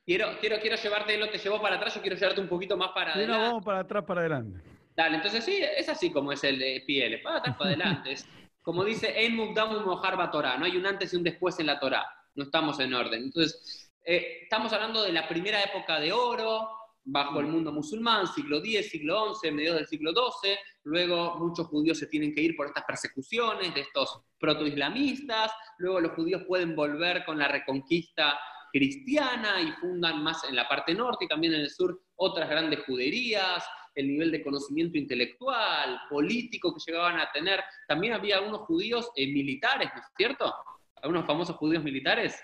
Quiero, quiero, quiero llevarte, lo te llevó para atrás, yo quiero llevarte un poquito más para adelante. No, vamos para atrás, para adelante. Dale, entonces sí, es así como es el de PL, para atrás, para adelante. como dice Ein Mukdamu Mojarba Torah, no hay un antes y un después en la Torah, no estamos en orden. Entonces, eh, estamos hablando de la primera época de oro, bajo el mundo musulmán, siglo X, siglo XI, mediados del siglo XII. Luego muchos judíos se tienen que ir por estas persecuciones de estos protoislamistas. Luego los judíos pueden volver con la reconquista cristiana y fundan más en la parte norte y también en el sur otras grandes juderías, el nivel de conocimiento intelectual, político que llegaban a tener. También había algunos judíos eh, militares, ¿no es cierto? Algunos famosos judíos militares.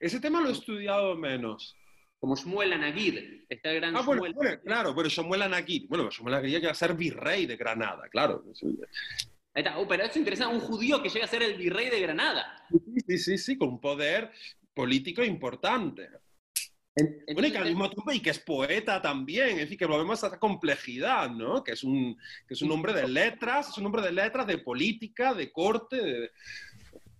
Ese tema lo he estudiado menos. Como Shmuel Anagid, está el gran ah, Bueno, claro, pero Shmuel Anagid, bueno, Shmuel Anagid llega a ser virrey de Granada, claro. Oh, pero eso es interesante, un judío que llega a ser el virrey de Granada. Sí, sí, sí, con poder político importante. bueno, y que al mismo tiempo, y que es poeta también, es decir, que lo vemos esa complejidad, ¿no? Que es, un, que es un hombre de letras, es un hombre de letras, de política, de corte.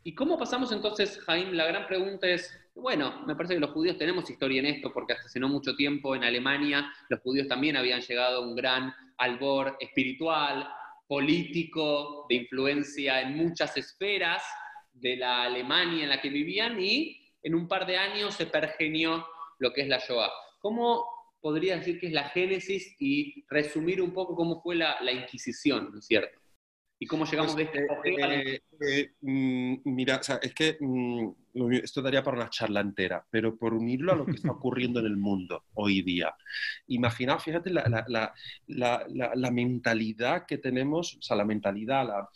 ¿Y cómo pasamos entonces, Jaime? La gran pregunta es, bueno, me parece que los judíos tenemos historia en esto, porque hasta hace no mucho tiempo en Alemania los judíos también habían llegado a un gran albor espiritual, político de influencia en muchas esferas de la Alemania en la que vivían y en un par de años se pergenió lo que es la Shoah. ¿Cómo podría decir que es la génesis y resumir un poco cómo fue la, la Inquisición, ¿no es cierto? ¿Y cómo llegamos Pues, de este eh, eh, mm, mira, o sea, es que mm, esto daría para una charla entera, pero por unirlo a lo que está [laughs] ocurriendo en el mundo hoy día. Imaginaos, fíjate, la- la- la- la mentalidad que tenemos, o sea, la mentalidad, la,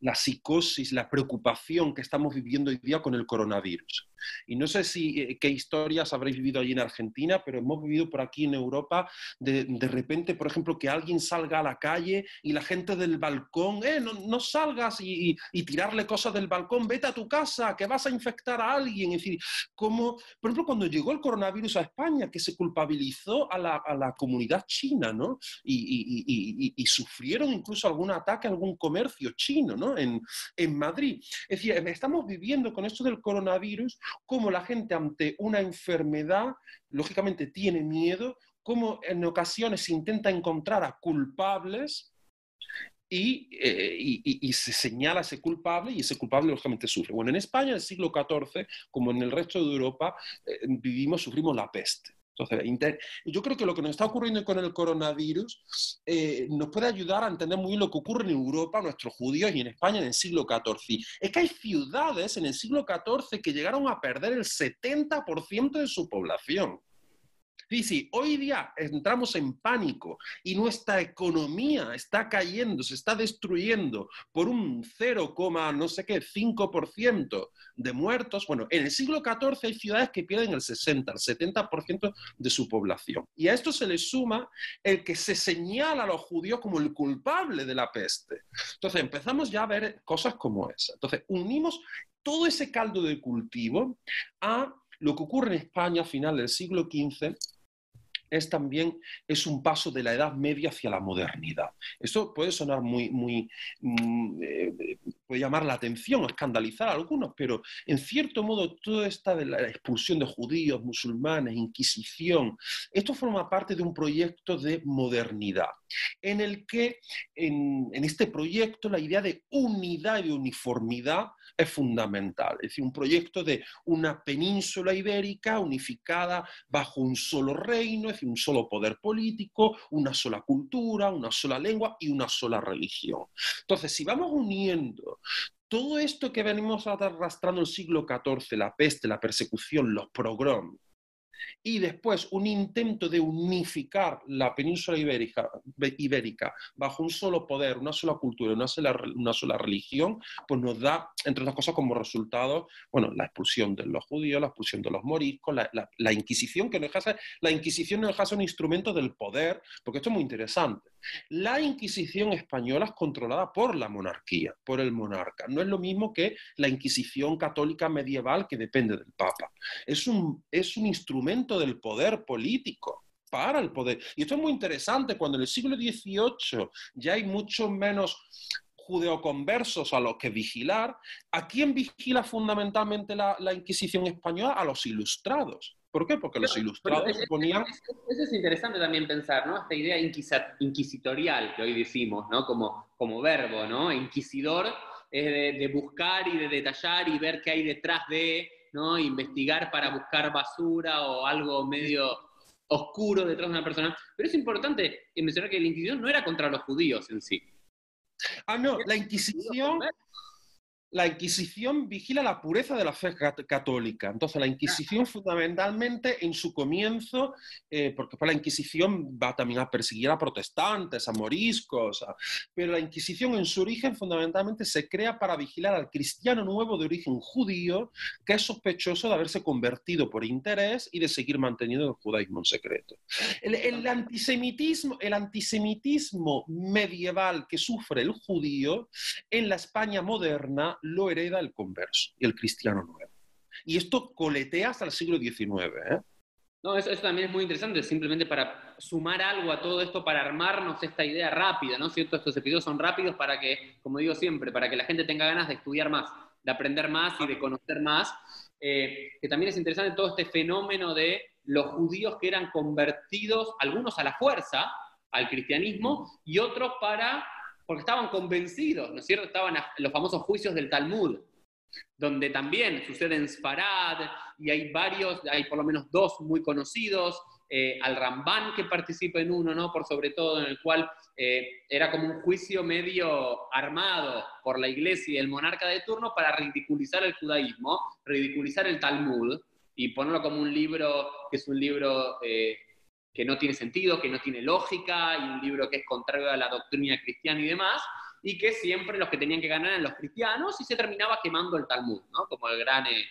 la psicosis, la preocupación que estamos viviendo hoy día con el coronavirus. Y no sé si eh, qué historias habréis vivido allí en Argentina, pero hemos vivido por aquí en Europa de, de repente, por ejemplo, que alguien salga a la calle y la gente del balcón, eh, no, no salgas y, y- y tirarle cosas del balcón, vete a tu casa, que vas a infectar a alguien. Es decir, como, por ejemplo, cuando llegó el coronavirus a España, que se culpabilizó a la, a la comunidad china, ¿no? Y, y- sufrieron incluso algún ataque a algún comercio chino, ¿no? En, en Madrid. Es decir, estamos viviendo con esto del coronavirus como la gente ante una enfermedad, lógicamente tiene miedo, como en ocasiones intenta encontrar a culpables y, eh, se señala a ese culpable y ese culpable lógicamente sufre. Bueno, en España, en el siglo XIV, como en el resto de Europa, eh, vivimos, sufrimos la peste. Entonces, inter- yo creo que lo que nos está ocurriendo con el coronavirus eh, nos puede ayudar a entender muy bien lo que ocurre en Europa, nuestros judíos y en España en el siglo XIV. Es que hay ciudades en el siglo XIV que llegaron a perder el 70% de su población. Sí, hoy día entramos en pánico y nuestra economía está cayendo, se está destruyendo por un 0, no sé qué, 5% de muertos. Bueno, en el siglo XIV hay ciudades que pierden el 60, el 70% de su población. Y a esto se le suma el que se señala a los judíos como el culpable de la peste. Entonces empezamos ya a ver cosas como esa. Entonces unimos todo ese caldo de cultivo a lo que ocurre en España a final del siglo XV es también es un paso de la Edad Media hacia la modernidad. Esto puede sonar muy, muy, mm, eh, puede llamar la atención, escandalizar a algunos, pero en cierto modo toda esta de la expulsión de judíos, musulmanes, Inquisición, esto forma parte de un proyecto de modernidad, en el que en, en este proyecto la idea de unidad y uniformidad es fundamental. Es decir, un proyecto de una península ibérica unificada bajo un solo reino, es decir, un solo poder político, una sola cultura, una sola lengua y una sola religión. Entonces, si vamos uniendo todo esto que venimos arrastrando el siglo XIV, la peste, la persecución, los pogroms, y después un intento de unificar la península ibérica, ibérica, bajo un solo poder, una sola cultura, una sola, religión, pues nos da, entre otras cosas, como resultado, bueno, la expulsión de los judíos, la expulsión de los moriscos, la, Inquisición, que no deja, la Inquisición no deja un instrumento del poder, porque esto es muy interesante. La Inquisición española es controlada por la monarquía, por el monarca. No es lo mismo que la Inquisición católica medieval que depende del Papa. Es un, es un instrumento del poder político para el poder. Y esto es muy interesante cuando en el siglo XVIII ya hay mucho menos judeoconversos a los que vigilar. ¿A quién vigila fundamentalmente la, la Inquisición española? A los ilustrados. ¿Por qué? Porque los ilustrados es, ponían... Eso es interesante también pensar, ¿no? Esta idea inquisitorial que hoy decimos, ¿no? Como, como verbo, ¿no? Inquisidor es de, de, buscar y de detallar y ver qué hay detrás de, ¿no? Investigar para buscar basura o algo medio oscuro detrás de una persona. Pero es importante mencionar que la Inquisición no era contra los judíos en sí. Ah, no, la Inquisición la Inquisición vigila la pureza de la fe católica. Entonces, la Inquisición fundamentalmente en su comienzo, eh, porque la Inquisición va también a perseguir a protestantes, a moriscos, a... pero la Inquisición en su origen fundamentalmente se crea para vigilar al cristiano nuevo de origen judío, que es sospechoso de haberse convertido por interés y de seguir manteniendo el judaísmo en secreto. El, el antisemitismo, el antisemitismo medieval que sufre el judío en la España moderna lo hereda el converso y el cristiano nuevo. Y esto coletea hasta el siglo XIX. ¿eh? No, eso, también es muy interesante, simplemente para sumar algo a todo esto, para armarnos esta idea rápida, ¿no? ¿Cierto? Estos episodios son rápidos para que, como digo siempre, para que la gente tenga ganas de estudiar más, de aprender más y de conocer más. Eh, que también es interesante todo este fenómeno de los judíos que eran convertidos, algunos a la fuerza, al cristianismo, y otros para porque estaban convencidos, ¿no es cierto? Estaban los famosos juicios del Talmud, donde también sucede en Sfarad y hay varios, hay por lo menos dos muy conocidos, eh, al Ramban que participa en uno, ¿no? Por sobre todo, en el cual eh, era como un juicio medio armado por la iglesia y el monarca de turno para ridiculizar el judaísmo, ridiculizar el Talmud y ponerlo como un libro que es un libro eh, que no tiene sentido, que no tiene lógica y un libro que es contrario a la doctrina cristiana y demás y que siempre los que tenían que ganar eran los cristianos y se terminaba quemando el Talmud, ¿no? Como el gran eh,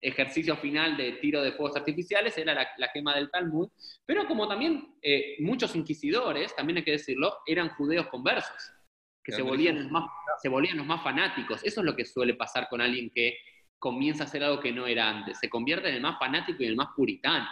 ejercicio final de tiro de fuegos artificiales era la, quema del Talmud, pero como también eh, muchos inquisidores, también hay que decirlo, eran judeos conversos, que se volvían, los más, se volvían los más fanáticos. Eso es lo que suele pasar con alguien que comienza a hacer algo que no era antes, se convierte en el más fanático y en el más puritano.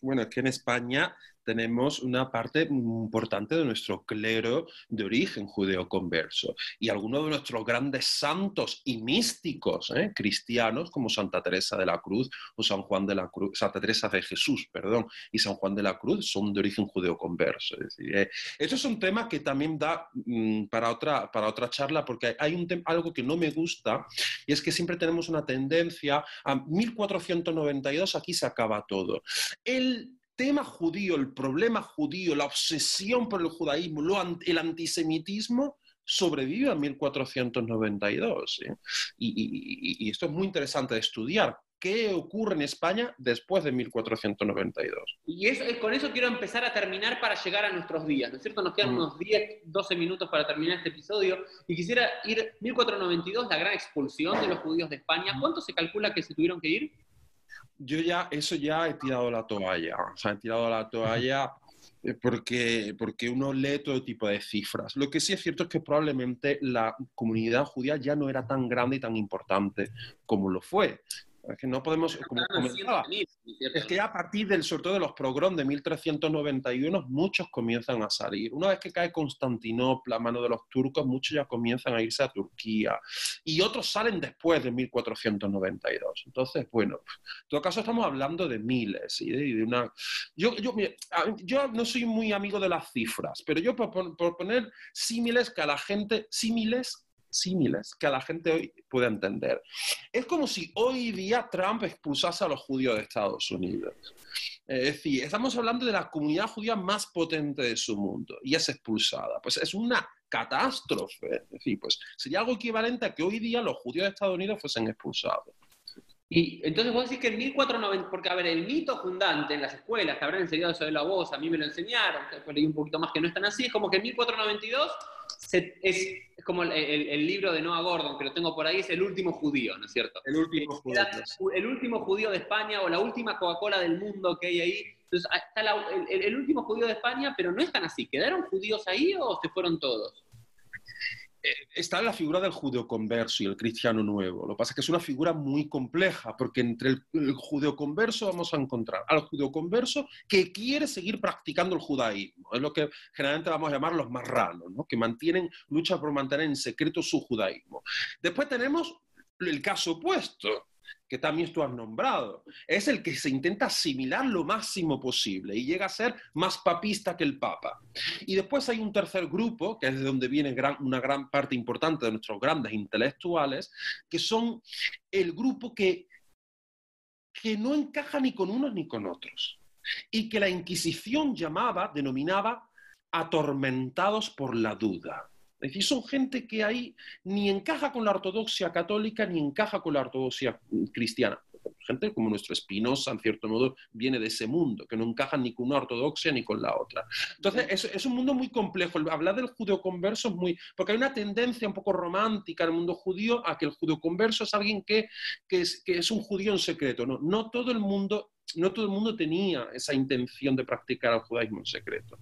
Bueno, que en España tenemos una parte importante de nuestro clero de origen judeo-converso y algunos de nuestros grandes santos y místicos ¿eh? cristianos como Santa Teresa de la Cruz o San Juan de la Cruz, Santa Teresa de Jesús, perdón, y San Juan de la Cruz son de origen judeo-converso. Es decir, eh, eso es un tema que también da mm, para, otra, para otra charla porque hay un algo que no me gusta y es que siempre tenemos una tendencia a 1492 aquí se acaba todo. El tema judío, el problema judío, la obsesión por el judaísmo, el antisemitismo, sobrevive a 1492. Y, esto es muy interesante de estudiar. ¿Qué ocurre en España después de 1492? Y eso, con eso quiero empezar a terminar para llegar a nuestros días, ¿no es cierto? Nos quedan mm. unos 10, 12 minutos para terminar este episodio y quisiera ir 1492, la gran expulsión de los judíos de España. ¿Cuánto se calcula que se tuvieron que ir? Yo ya, eso ya he tirado la toalla. O sea, he tirado la toalla eh, porque, porque uno lee todo tipo de cifras. Lo que sí es cierto es que probablemente la comunidad judía ya no era tan grande y tan importante como lo fue. Es que no podemos, como comentaba, es que a partir del sorteo de los pogroms de 1391 muchos comienzan a salir. Una vez que cae Constantinopla a mano de los turcos, muchos ya comienzan a irse a Turquía y otros salen después de 1492. Entonces, bueno, en todo caso estamos hablando de miles y de, una... Yo, yo, yo, no soy muy amigo de las cifras, pero yo por, por poner símiles que a la gente, símiles símiles que la gente hoy puede entender. Es como si hoy día Trump expulsase a los judíos de Estados Unidos. Es decir, estamos hablando de la comunidad judía más potente de su mundo y es expulsada. Pues es una catástrofe. Es decir, pues sería algo equivalente a que hoy día los judíos de Estados Unidos fuesen expulsados. Y entonces vos decís que en 1490, porque a ver, el mito fundante en las escuelas, que habrán enseñado de la voz, a mí me lo enseñaron, después leí un poquito más que no están así, es como que en 1492 es, como el, libro de Noah Gordon, que lo tengo por ahí, es el último judío, ¿no es cierto? El último judío. El último judío de España o la última Coca-Cola del mundo que hay ahí. Entonces, está el, el último judío de España, pero no es tan así. ¿Quedaron judíos ahí o se fueron todos? Está la figura del judeo-converso y el cristiano nuevo. Lo que pasa es que es una figura muy compleja, porque entre el, el judeo-converso vamos a encontrar al judeo-converso que quiere seguir practicando el judaísmo. Es lo que generalmente vamos a llamar los marranos, ¿no? que mantienen, lucha por mantener en secreto su judaísmo. Después tenemos el caso opuesto, que también tú has nombrado, es el que se intenta asimilar lo máximo posible y llega a ser más papista que el Papa. Y después hay un tercer grupo, que es de donde viene una gran parte importante de nuestros grandes intelectuales, que son el grupo que, que no encaja ni con unos ni con otros y que la Inquisición llamaba, denominaba atormentados por la duda. Es decir, son gente que ahí ni encaja con la ortodoxia católica ni encaja con la ortodoxia cristiana. Gente como nuestro Espinosa, en cierto modo, viene de ese mundo, que no encaja ni con una ortodoxia ni con la otra. Entonces, es, un mundo muy complejo. Hablar del judío converso es muy... Porque hay una tendencia un poco romántica en el mundo judío a que el judío converso es alguien que, es, que es un judío en secreto. No, no todo el mundo no todo el mundo tenía esa intención de practicar el judaísmo en secreto.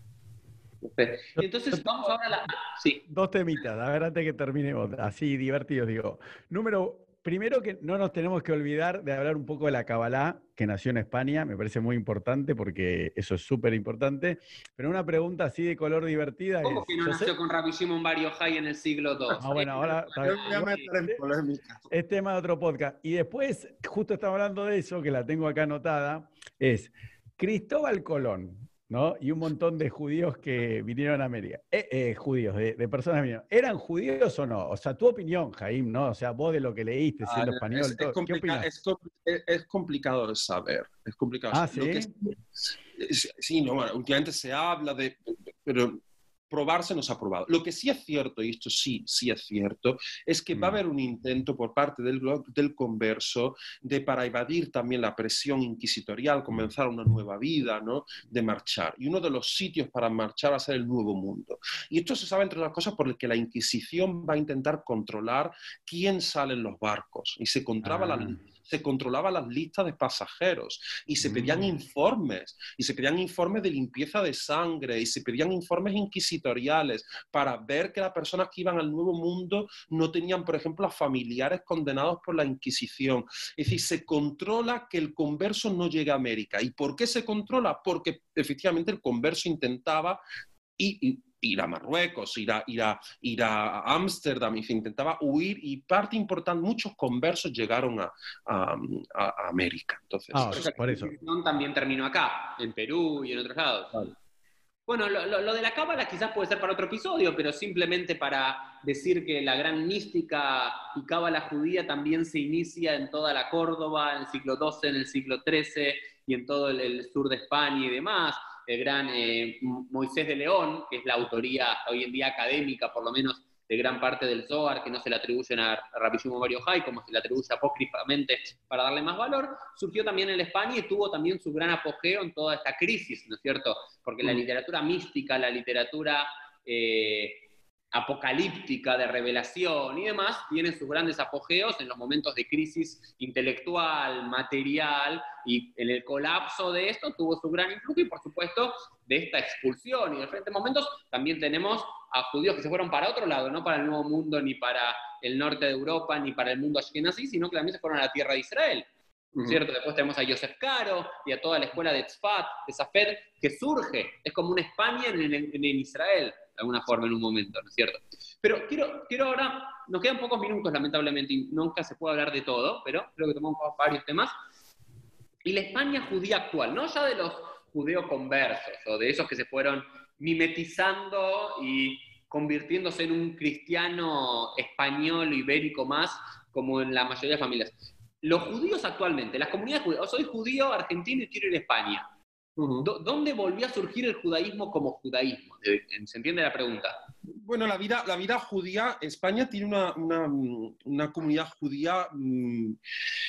Entonces vamos ahora a la... Sí. Dos temitas, a ver antes que terminemos, así divertidos digo. Número, primero que no nos tenemos que olvidar de hablar un poco de la Kabbalah, que nació en España, me parece muy importante porque eso es súper importante. Pero una pregunta así de color divertida ¿Cómo que no nació con Rabbi Shimon Bar Yochai en el siglo II? Ah, bueno, ahora... [laughs] es tema de otro podcast. Y después, justo estamos hablando de eso, que la tengo acá anotada, es Cristóbal Colón ¿no? Y un montón de judíos que vinieron a América. Eh, eh, judíos, de, personas vinieron. ¿Eran judíos o no? O sea, tu opinión, Jaime, ¿no? O sea, vos de lo que leíste, siendo ah, español, es, todo, ¿qué opinas? Es, complicado de saber. Es complicado. Ah, ¿sí? sí, no, bueno, últimamente se habla de... Pero probarse nos ha probado. Lo que sí es cierto, y esto sí, sí es cierto, es que va a mm. haber un intento por parte del, del converso de, para evadir también la presión inquisitorial, comenzar una nueva vida, ¿no? de marchar. Y uno de los sitios para marchar va a ser el Nuevo Mundo. Y esto se sabe, entre otras cosas, porque la Inquisición va a intentar controlar quién sale en los barcos. Y se encontraba la ah se controlaba las listas de pasajeros y se pedían mm. informes, y se pedían informes de limpieza de sangre, y se pedían informes inquisitoriales para ver que las personas que iban al Nuevo Mundo no tenían, por ejemplo, a familiares condenados por la Inquisición. Es decir, se controla que el converso no llegue a América. ¿Y por qué se controla? Porque efectivamente el converso intentaba y, ir a Marruecos, ir a, ir a, ir a Ámsterdam, y se intentaba huir y parte importante, muchos conversos llegaron a, a, América. Entonces, ah, por eso. también terminó acá, en Perú y en otros lados. Bueno, lo, de la cábala quizás puede ser para otro episodio, pero simplemente para decir que la gran mística y cábala judía también se inicia en toda la Córdoba, en el siglo XII, en el siglo XIII y en todo el sur de España y demás el gran eh, Moisés de León, que es la autoría hoy en día académica, por lo menos, de gran parte del Zohar, que no se le atribuyen a Rabbi Shimon Bar como se le atribuye apócrifamente para darle más valor, surgió también en España y tuvo también su gran apogeo en toda esta crisis, ¿no es cierto? Porque la mm. literatura mística, la literatura... Eh, apocalíptica, de revelación y demás, tienen sus grandes apogeos en los momentos de crisis intelectual, material, y en el colapso de esto tuvo su gran influjo y por supuesto de esta expulsión y de diferentes momentos también tenemos a judíos que se fueron para otro lado, no para el Nuevo Mundo, ni para el norte de Europa, ni para el mundo ashkenazí, sino que también se fueron a la tierra de Israel. ¿Cierto? Después tenemos a Joseph Caro y a toda la escuela de Tzfat, de Safed, que surge, es como una España en, en Israel alguna forma en un momento, ¿no es cierto? Pero quiero, quiero ahora, nos quedan pocos minutos lamentablemente y nunca se puede hablar de todo, pero creo que tomamos varios temas. Y la España judía actual, no ya de los judeo conversos o de esos que se fueron mimetizando y convirtiéndose en un cristiano español ibérico más, como en la mayoría de familias. Los judíos actualmente, las comunidades judías, soy judío argentino y quiero ir a España. ¿Dónde volvió a surgir el judaísmo como judaísmo? ¿Se entiende la pregunta? Bueno, la vida, la vida judía, España tiene una, una, comunidad judía mm,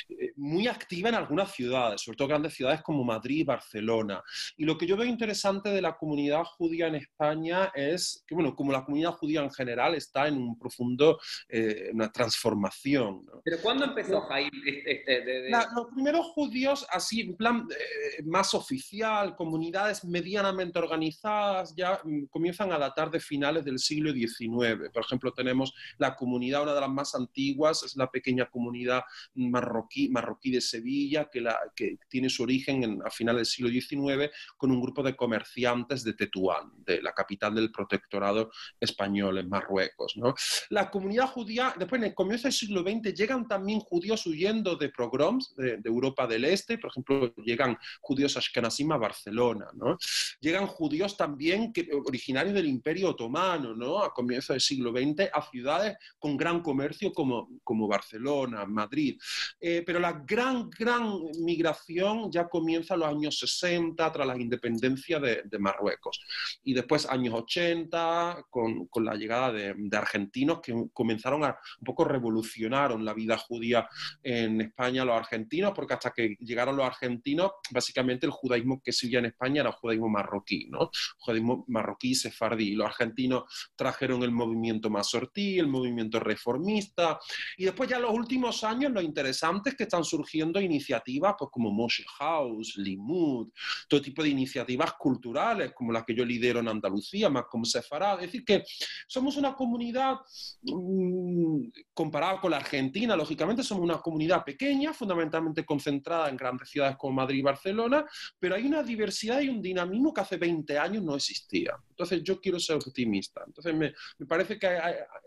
eh, muy activa en algunas ciudades, sobre todo grandes ciudades como Madrid Barcelona. Y lo que yo veo interesante de la comunidad judía en España es que, bueno, como la comunidad judía en general está en un profundo, eh, una transformación. ¿Pero cuándo empezó, Jaime? Este, este los primeros judíos, así, en plan eh, más oficial, comunidades medianamente organizadas, ya mm, comienzan a datar de finales del siglo XIX. Por ejemplo, tenemos la comunidad, una de las más antiguas, es la pequeña comunidad marroquí, marroquí de Sevilla, que, la, que tiene su origen en, a finales del siglo XIX con un grupo de comerciantes de Tetuán, de la capital del protectorado español en Marruecos. ¿no? La comunidad judía, después en el comienzo del siglo XX, llegan también judíos huyendo de pogroms de, Europa del Este, por ejemplo, llegan judíos ashkenazim a Barcelona, ¿no? Llegan judíos también que, originarios del Imperio Otomano, ¿no? A comienzos del siglo XX a ciudades con gran comercio como, como Barcelona, Madrid. Eh, pero la gran, gran migración ya comienza en los años 60, tras la independencia de, Marruecos. Y después, años 80, con, con la llegada de, de, argentinos que comenzaron a un poco revolucionaron la vida judía en España, los argentinos, porque hasta que llegaron los argentinos, básicamente el judaísmo que se vivía en España era judaísmo marroquí, ¿no? Judaísmo marroquí, sefardí. Los argentinos trajeron el movimiento masortí, el movimiento reformista, y después ya en los últimos años lo interesante es que están surgiendo iniciativas pues, como Moshe House, Limud, todo tipo de iniciativas culturales como las que yo lidero en Andalucía, más como Sefarad. Es decir, que somos una comunidad, mmm, comparada con la Argentina, lógicamente somos una comunidad pequeña, fundamentalmente concentrada en grandes ciudades como Madrid y Barcelona, pero hay una diversidad y un dinamismo que hace 20 años no existía. Entonces yo quiero ser optimista. Entonces me, parece que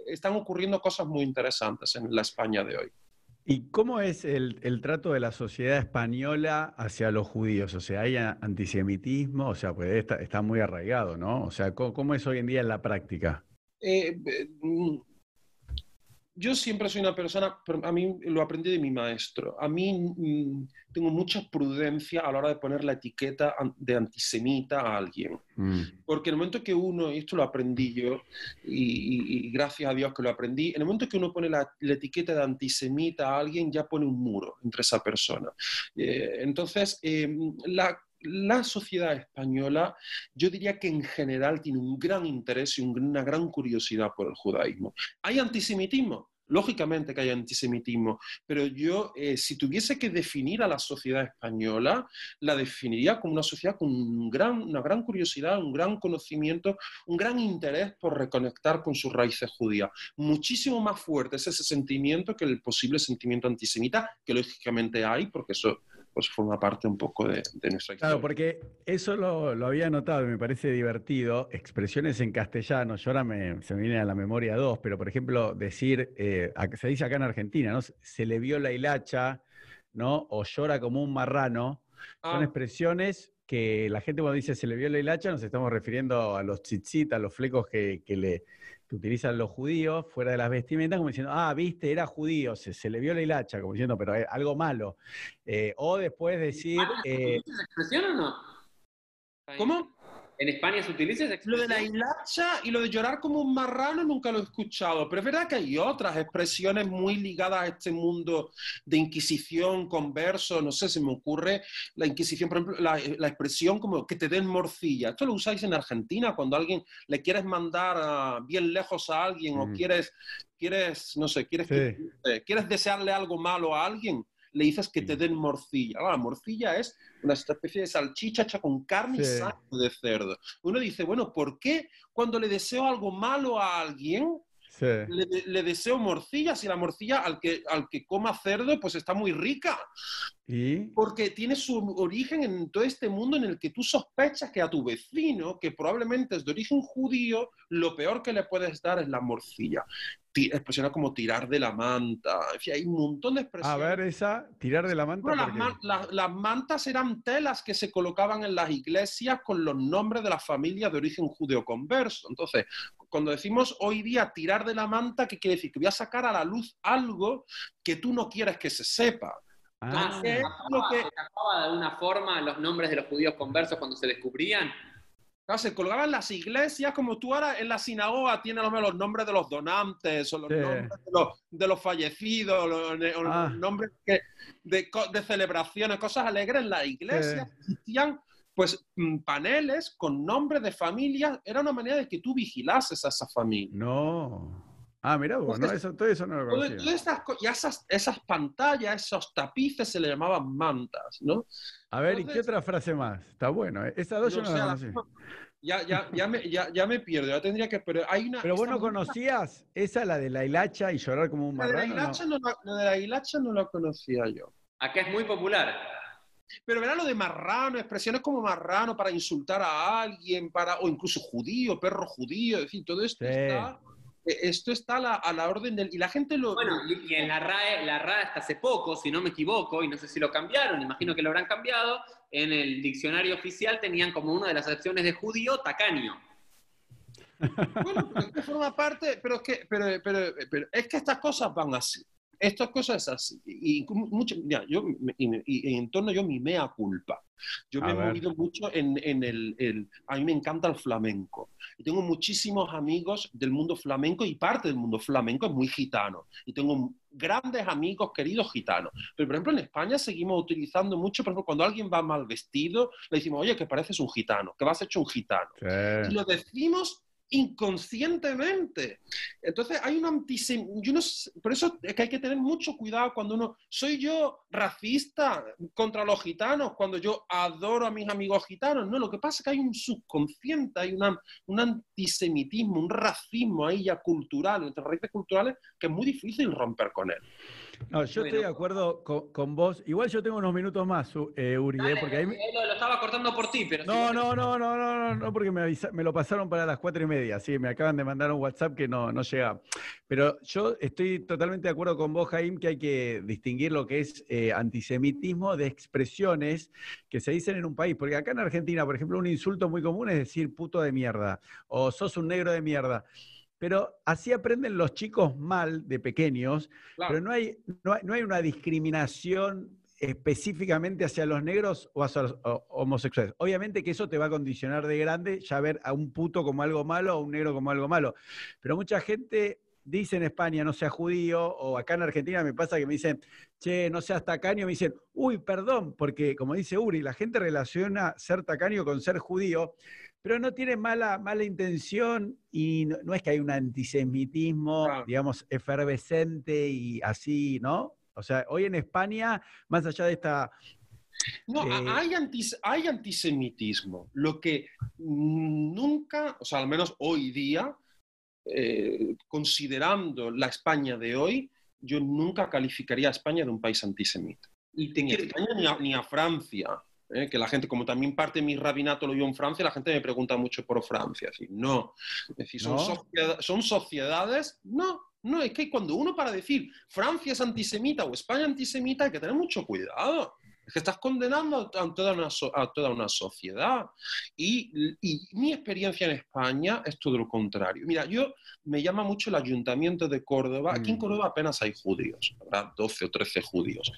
están ocurriendo cosas muy interesantes en la España de hoy. ¿Y cómo es el, trato de la sociedad española hacia los judíos? O sea, ¿hay antisemitismo? O sea, pues está, está muy arraigado, ¿no? O sea, ¿cómo, es hoy en día en la práctica? Eh, mm, yo siempre soy una persona, a mí lo aprendí de mi maestro, a mí mm, tengo mucha prudencia a la hora de poner la etiqueta de antisemita a alguien. Mm. Porque en el momento que uno, y esto lo aprendí yo, y, gracias a Dios que lo aprendí, en el momento que uno pone la, etiqueta de antisemita a alguien, ya pone un muro entre esa persona. Eh, entonces, eh, la la sociedad española, yo diría que en general tiene un gran interés y una gran curiosidad por el judaísmo. ¿Hay antisemitismo? Lógicamente que hay antisemitismo, pero yo, eh, si tuviese que definir a la sociedad española, la definiría como una sociedad con una gran curiosidad, un gran conocimiento, un gran interés por reconectar con sus raíces judías. Muchísimo más fuerte es ese sentimiento que el posible sentimiento antisemita, que lógicamente hay, porque eso pues forma parte un poco de, nuestra historia. Claro, porque eso lo, había notado y me parece divertido. Expresiones en castellano, yo ahora me, se me vienen a la memoria dos, pero por ejemplo, decir, eh, se dice acá en Argentina, ¿no? Se le vio la hilacha, ¿no? O llora como un marrano. Son ah. expresiones que la gente cuando dice se le vio la hilacha, nos estamos refiriendo a los tzitzit, a los flecos que, le, utilizan los judíos fuera de las vestimentas, como diciendo, ah, viste, era judío, se, le vio la hilacha, como diciendo, pero algo malo. Eh, o después decir... Eh, expresión o no? ¿Cómo? ¿En España se utiliza esa Lo de la hilacha y lo de llorar como un marrano nunca lo he escuchado, pero es verdad que hay otras expresiones muy ligadas a este mundo de inquisición, converso, no sé, se me ocurre la inquisición, por ejemplo, la, expresión como que te den morcilla. Esto lo usáis en Argentina cuando alguien le quieres mandar bien lejos a alguien o mm. quieres, quieres, no sé, quieres, quieres desearle algo malo a alguien le dices que te den morcilla. la morcilla es una especie de salchicha hecha con carne y sangre de cerdo. Uno dice, bueno, ¿por qué cuando le deseo algo malo a alguien, le, deseo morcilla, si la morcilla al que, al que coma cerdo pues está muy rica. ¿Y? Porque tiene su origen en todo este mundo en el que tú sospechas que a tu vecino, que probablemente es de origen judío, lo peor que le puedes dar es la morcilla expresiones como tirar de la manta. hay un montón de expresiones. A ver, esa, tirar de la manta. las, mantas eran telas que se colocaban en las iglesias con los nombres de las familias de origen judeo converso. Entonces, cuando decimos hoy día tirar de la manta, ¿qué quiere decir? Que voy a sacar a la luz algo que tú no quieres que se sepa. Ah, ¿Se acababa, que... de alguna forma los nombres de los judíos conversos cuando se descubrían? se colgaban las iglesias, como tú ahora en la sinagoga tienes los nombres de los donantes o los nombres de los, fallecidos, los, ah. nombres de, celebraciones, cosas alegres. En la iglesia existían pues mm, paneles con nombres de familias. Era una manera de que tú vigilases a esa familia. No. Ah, mira, bueno, eso, todo eso no lo conocía. y esas, esas pantallas, esos tapices se le llamaban mantas, ¿no? A ver, ¿y qué otra frase más? Está bueno. ¿eh? Esa dos yo no la conocí. Ya, ya, ya, me, ya, ya, me pierdo, ya tendría que... Pero, hay una, pero vos no conocías esa, la de la hilacha y llorar como un marrano. La de la hilacha no, la, de la hilacha no la conocía yo. Acá es muy popular. Pero verá lo de marrano, expresiones como marrano para insultar a alguien, para, o incluso judío, perro judío, en fin, todo esto está esto está a la, orden del... Y la gente lo... Bueno, y, en la RAE, la RAE hasta hace poco, si no me equivoco, y no sé si lo cambiaron, imagino que lo habrán cambiado, en el diccionario oficial tenían como una de las acciones de judío tacaño. Bueno, pero es que forma parte, pero es que, pero, pero es que estas cosas van así. Estas cosas así. Y, mucho, ya, yo, y, en torno yo mi mea culpa. Yo me he movido mucho en, en el, el, A mí me encanta el flamenco. Y tengo muchísimos amigos del mundo flamenco y parte del mundo flamenco es muy gitano. Y tengo grandes amigos queridos gitanos. Pero, por ejemplo, en España seguimos utilizando mucho, por ejemplo, cuando alguien va mal vestido, le decimos, oye, que pareces un gitano, que vas hecho un gitano. Y lo decimos inconscientemente. Entonces hay un antisemitismo, por eso es que hay que tener mucho cuidado cuando uno, soy yo racista contra los gitanos, cuando yo adoro a mis amigos gitanos, no, lo que pasa es que hay un subconsciente, hay una, un antisemitismo, un racismo ahí ya cultural, entre raíces culturales, que es muy difícil romper con él. No, yo estoy de acuerdo con, vos. Igual yo tengo unos minutos más, eh, Uri, eh, porque ahí lo, estaba cortando por ti, pero... No, no, no, no, no, no, no, porque me, me lo pasaron para las cuatro y media. Sí, me acaban de mandar un WhatsApp que no, no llega. Pero yo estoy totalmente de acuerdo con vos, Jaime, que hay que distinguir lo que es eh, antisemitismo de expresiones que se dicen en un país. Porque acá en Argentina, por ejemplo, un insulto muy común es decir puto de mierda o sos un negro de mierda pero así aprenden los chicos mal de pequeños, pero no hay, no hay, una discriminación específicamente hacia los negros o hacia los homosexuales. Obviamente que eso te va a condicionar de grande ya ver a un puto como algo malo o a un negro como algo malo. Pero mucha gente dice en España no sea judío o acá en Argentina me pasa que me dicen, che, no seas tacaño, me dicen, uy, perdón, porque como dice Uri, la gente relaciona ser tacaño con ser judío, pero no tiene mala, mala intención y no, es que hay un antisemitismo, digamos, efervescente y así, ¿no? O sea, hoy en España, más allá de esta... No, eh, hay, hay antisemitismo. Lo que nunca, o sea, al menos hoy día, eh, considerando la España de hoy, yo nunca calificaría a España de un país antisemita. Y ni a España ni a Francia. ¿Eh? que la gente, como también parte de mi rabinato lo vio en Francia, la gente me pregunta mucho por Francia. no, es decir, son, son sociedades, no, no, es que cuando uno para decir Francia es antisemita o España antisemita hay que tener mucho cuidado. Es que estás condenando a toda una, a toda una sociedad. Y, mi experiencia en España es todo lo contrario. Mira, yo me llama mucho el ayuntamiento de Córdoba. Aquí en mm. Córdoba apenas hay judíos, habrá 12 o 13 judíos.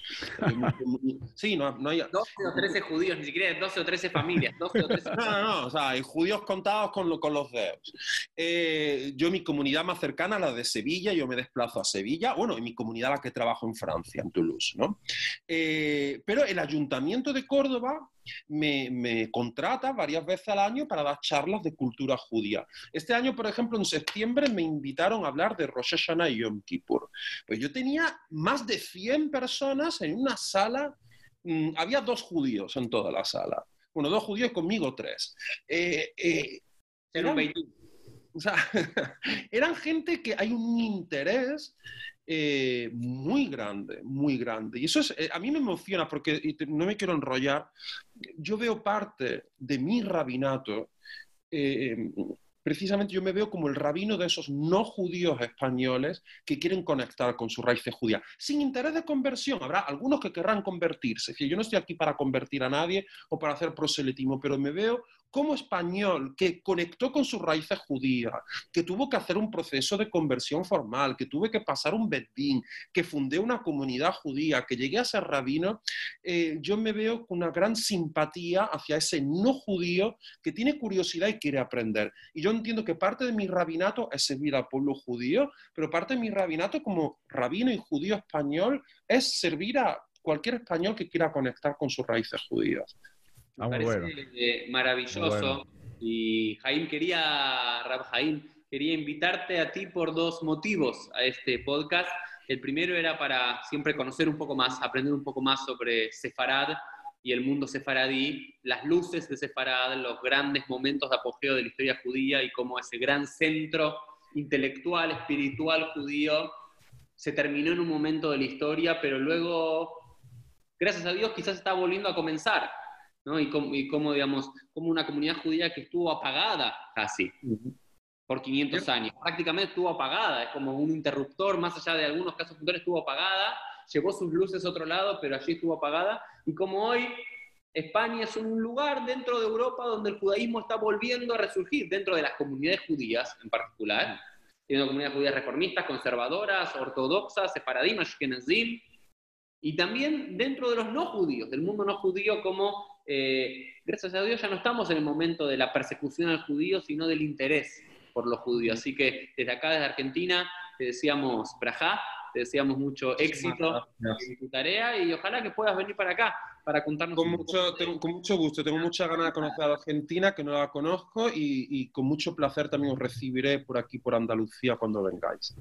sí, no, hay... 12 o 13 judíos, ni siquiera 12 o 13 familias. 12 o 13 [laughs] no, no, no, o sea, hay judíos contados con, con los dedos. Eh, yo, mi comunidad más cercana, la de Sevilla, yo me desplazo a Sevilla, bueno, en mi comunidad la que trabajo en Francia, en Toulouse, ¿no? Eh, pero el ayuntamiento de Córdoba me, contrata varias veces al año para dar charlas de cultura judía. Este año, por ejemplo, en septiembre me invitaron a hablar de Rosh Hashanah y Yom Kippur. Pues yo tenía más de 100 personas en una sala, mm, había dos judíos en toda la sala. Bueno, dos judíos conmigo tres. Eh, eh, eran, [laughs] o sea, [laughs] eran gente que hay un interés eh, muy grande, muy grande. Y eso es, eh, a mí me emociona porque, no me quiero enrollar, yo veo parte de mi rabinato eh, precisamente yo me veo como el rabino de esos no judíos españoles que quieren conectar con su raíces judía, sin interés de conversión. Habrá algunos que querrán convertirse. yo no estoy aquí para convertir a nadie o para hacer proselitismo, pero me veo como español que conectó con sus raíces judías, que tuvo que hacer un proceso de conversión formal, que tuve que pasar un bedín, que fundé una comunidad judía, que llegué a ser rabino, eh, yo me veo con una gran simpatía hacia ese no judío que tiene curiosidad y quiere aprender. Y yo entiendo que parte de mi rabinato es servir al pueblo judío, pero parte de mi rabinato como rabino y judío español es servir a cualquier español que quiera conectar con sus raíces judías. Me parece maravilloso. Y Jaime quería, Rab Jaime, quería invitarte a ti por dos motivos a este podcast. El primero era para siempre conocer un poco más, aprender un poco más sobre Sefarad y el mundo sefaradí, las luces de Sefarad, los grandes momentos de apogeo de la historia judía y cómo ese gran centro intelectual, espiritual judío se terminó en un momento de la historia, pero luego, gracias a Dios, quizás está volviendo a comenzar y, como, digamos, como una comunidad judía que estuvo apagada casi por 500 años. Prácticamente estuvo apagada, es como un interruptor, más allá de algunos casos puntuales, estuvo apagada, llevó sus luces a otro lado, pero allí estuvo apagada. Y como hoy España es un lugar dentro de Europa donde el judaísmo está volviendo a resurgir, dentro de las comunidades judías en particular, tiene comunidades judías reformistas, conservadoras, ortodoxas, separadim, ashkenazim, y también dentro de los no judíos, del mundo no judío como eh, gracias a Dios ya no estamos en el momento de la persecución al judío, sino del interés por los judíos. Así que desde acá, desde Argentina, te decíamos Brajá, te deseamos mucho éxito en tu tarea y ojalá que puedas venir para acá para contarnos. Con, mucho, con mucho gusto, tengo mucha ganas de conocer a Argentina, que no la conozco, y, y con mucho placer también os recibiré por aquí, por Andalucía, cuando vengáis.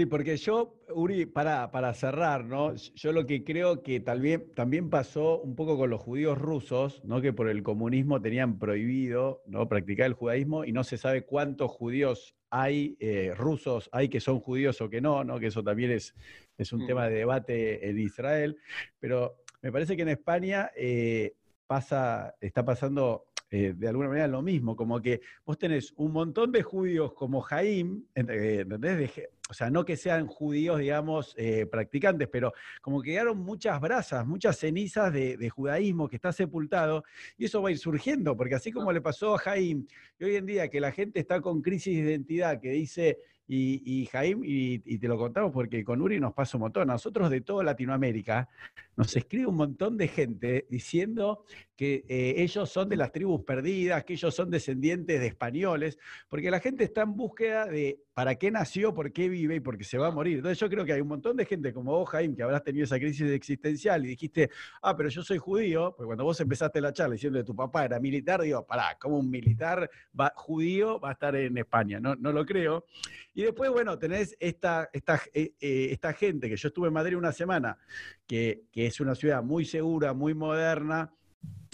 Sí, porque yo, Uri, para, para cerrar, ¿no? Yo lo que creo que también, también pasó un poco con los judíos rusos, ¿no? Que por el comunismo tenían prohibido ¿no? practicar el judaísmo y no se sabe cuántos judíos hay, eh, rusos hay que son judíos o que no, ¿no? Que eso también es, es un tema de debate en Israel. Pero me parece que en España eh, pasa, está pasando eh, de alguna manera lo mismo, como que vos tenés un montón de judíos como Jaim, ¿entendés? O sea, no que sean judíos, digamos, eh, practicantes, pero como que quedaron muchas brasas, muchas cenizas de, judaísmo que está sepultado, y eso va a ir surgiendo, porque así como le pasó a Jaim, y hoy en día que la gente está con crisis de identidad, que dice, y, y Jaim, y, te lo contamos porque con Uri nos pasa un montón. Nosotros de toda Latinoamérica nos escribe un montón de gente diciendo que eh, ellos son de las tribus perdidas, que ellos son descendientes de españoles, porque la gente está en búsqueda de para qué nació, por qué vive y por qué se va a morir. Entonces yo creo que hay un montón de gente como vos, Jaime, que habrás tenido esa crisis existencial y dijiste, ah, pero yo soy judío, pues cuando vos empezaste la charla diciendo que tu papá era militar, digo, pará, ¿cómo un militar judío va a estar en España? No, no lo creo. Y después, bueno, tenés esta, esta, eh, eh, esta gente, que yo estuve en Madrid una semana, que, que es una ciudad muy segura, muy moderna,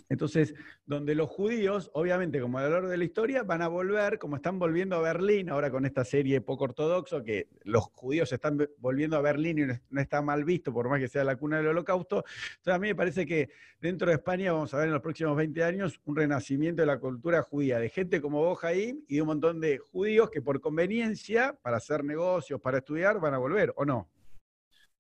entonces, donde los judíos, obviamente, como a lo largo de la historia, van a volver, como están volviendo a Berlín, ahora con esta serie poco ortodoxo, que los judíos están volviendo a Berlín y no está mal visto, por más que sea la cuna del holocausto. Entonces, a mí me parece que dentro de España vamos a ver en los próximos 20 años un renacimiento de la cultura judía, de gente como vos, Jaim, y de un montón de judíos que por conveniencia, para hacer negocios, para estudiar, van a volver, ¿o no?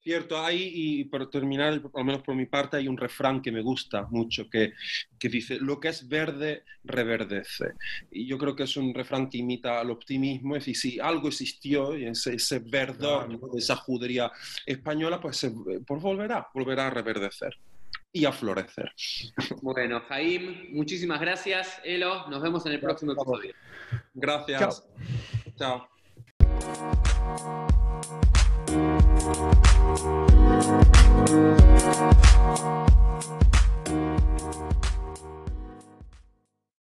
Cierto, hay, y por terminar, al menos por mi parte, hay un refrán que me gusta mucho, que, que, dice, lo que es verde, reverdece. Y yo creo que es un refrán que imita al optimismo, es decir, si algo existió, y ese, ese verdor de esa judería española, pues, pues volverá, volverá a reverdecer y a florecer. Bueno, Jaim, muchísimas gracias. Elo, nos vemos en el próximo episodio. Gracias. Chao. Chao. Thank you.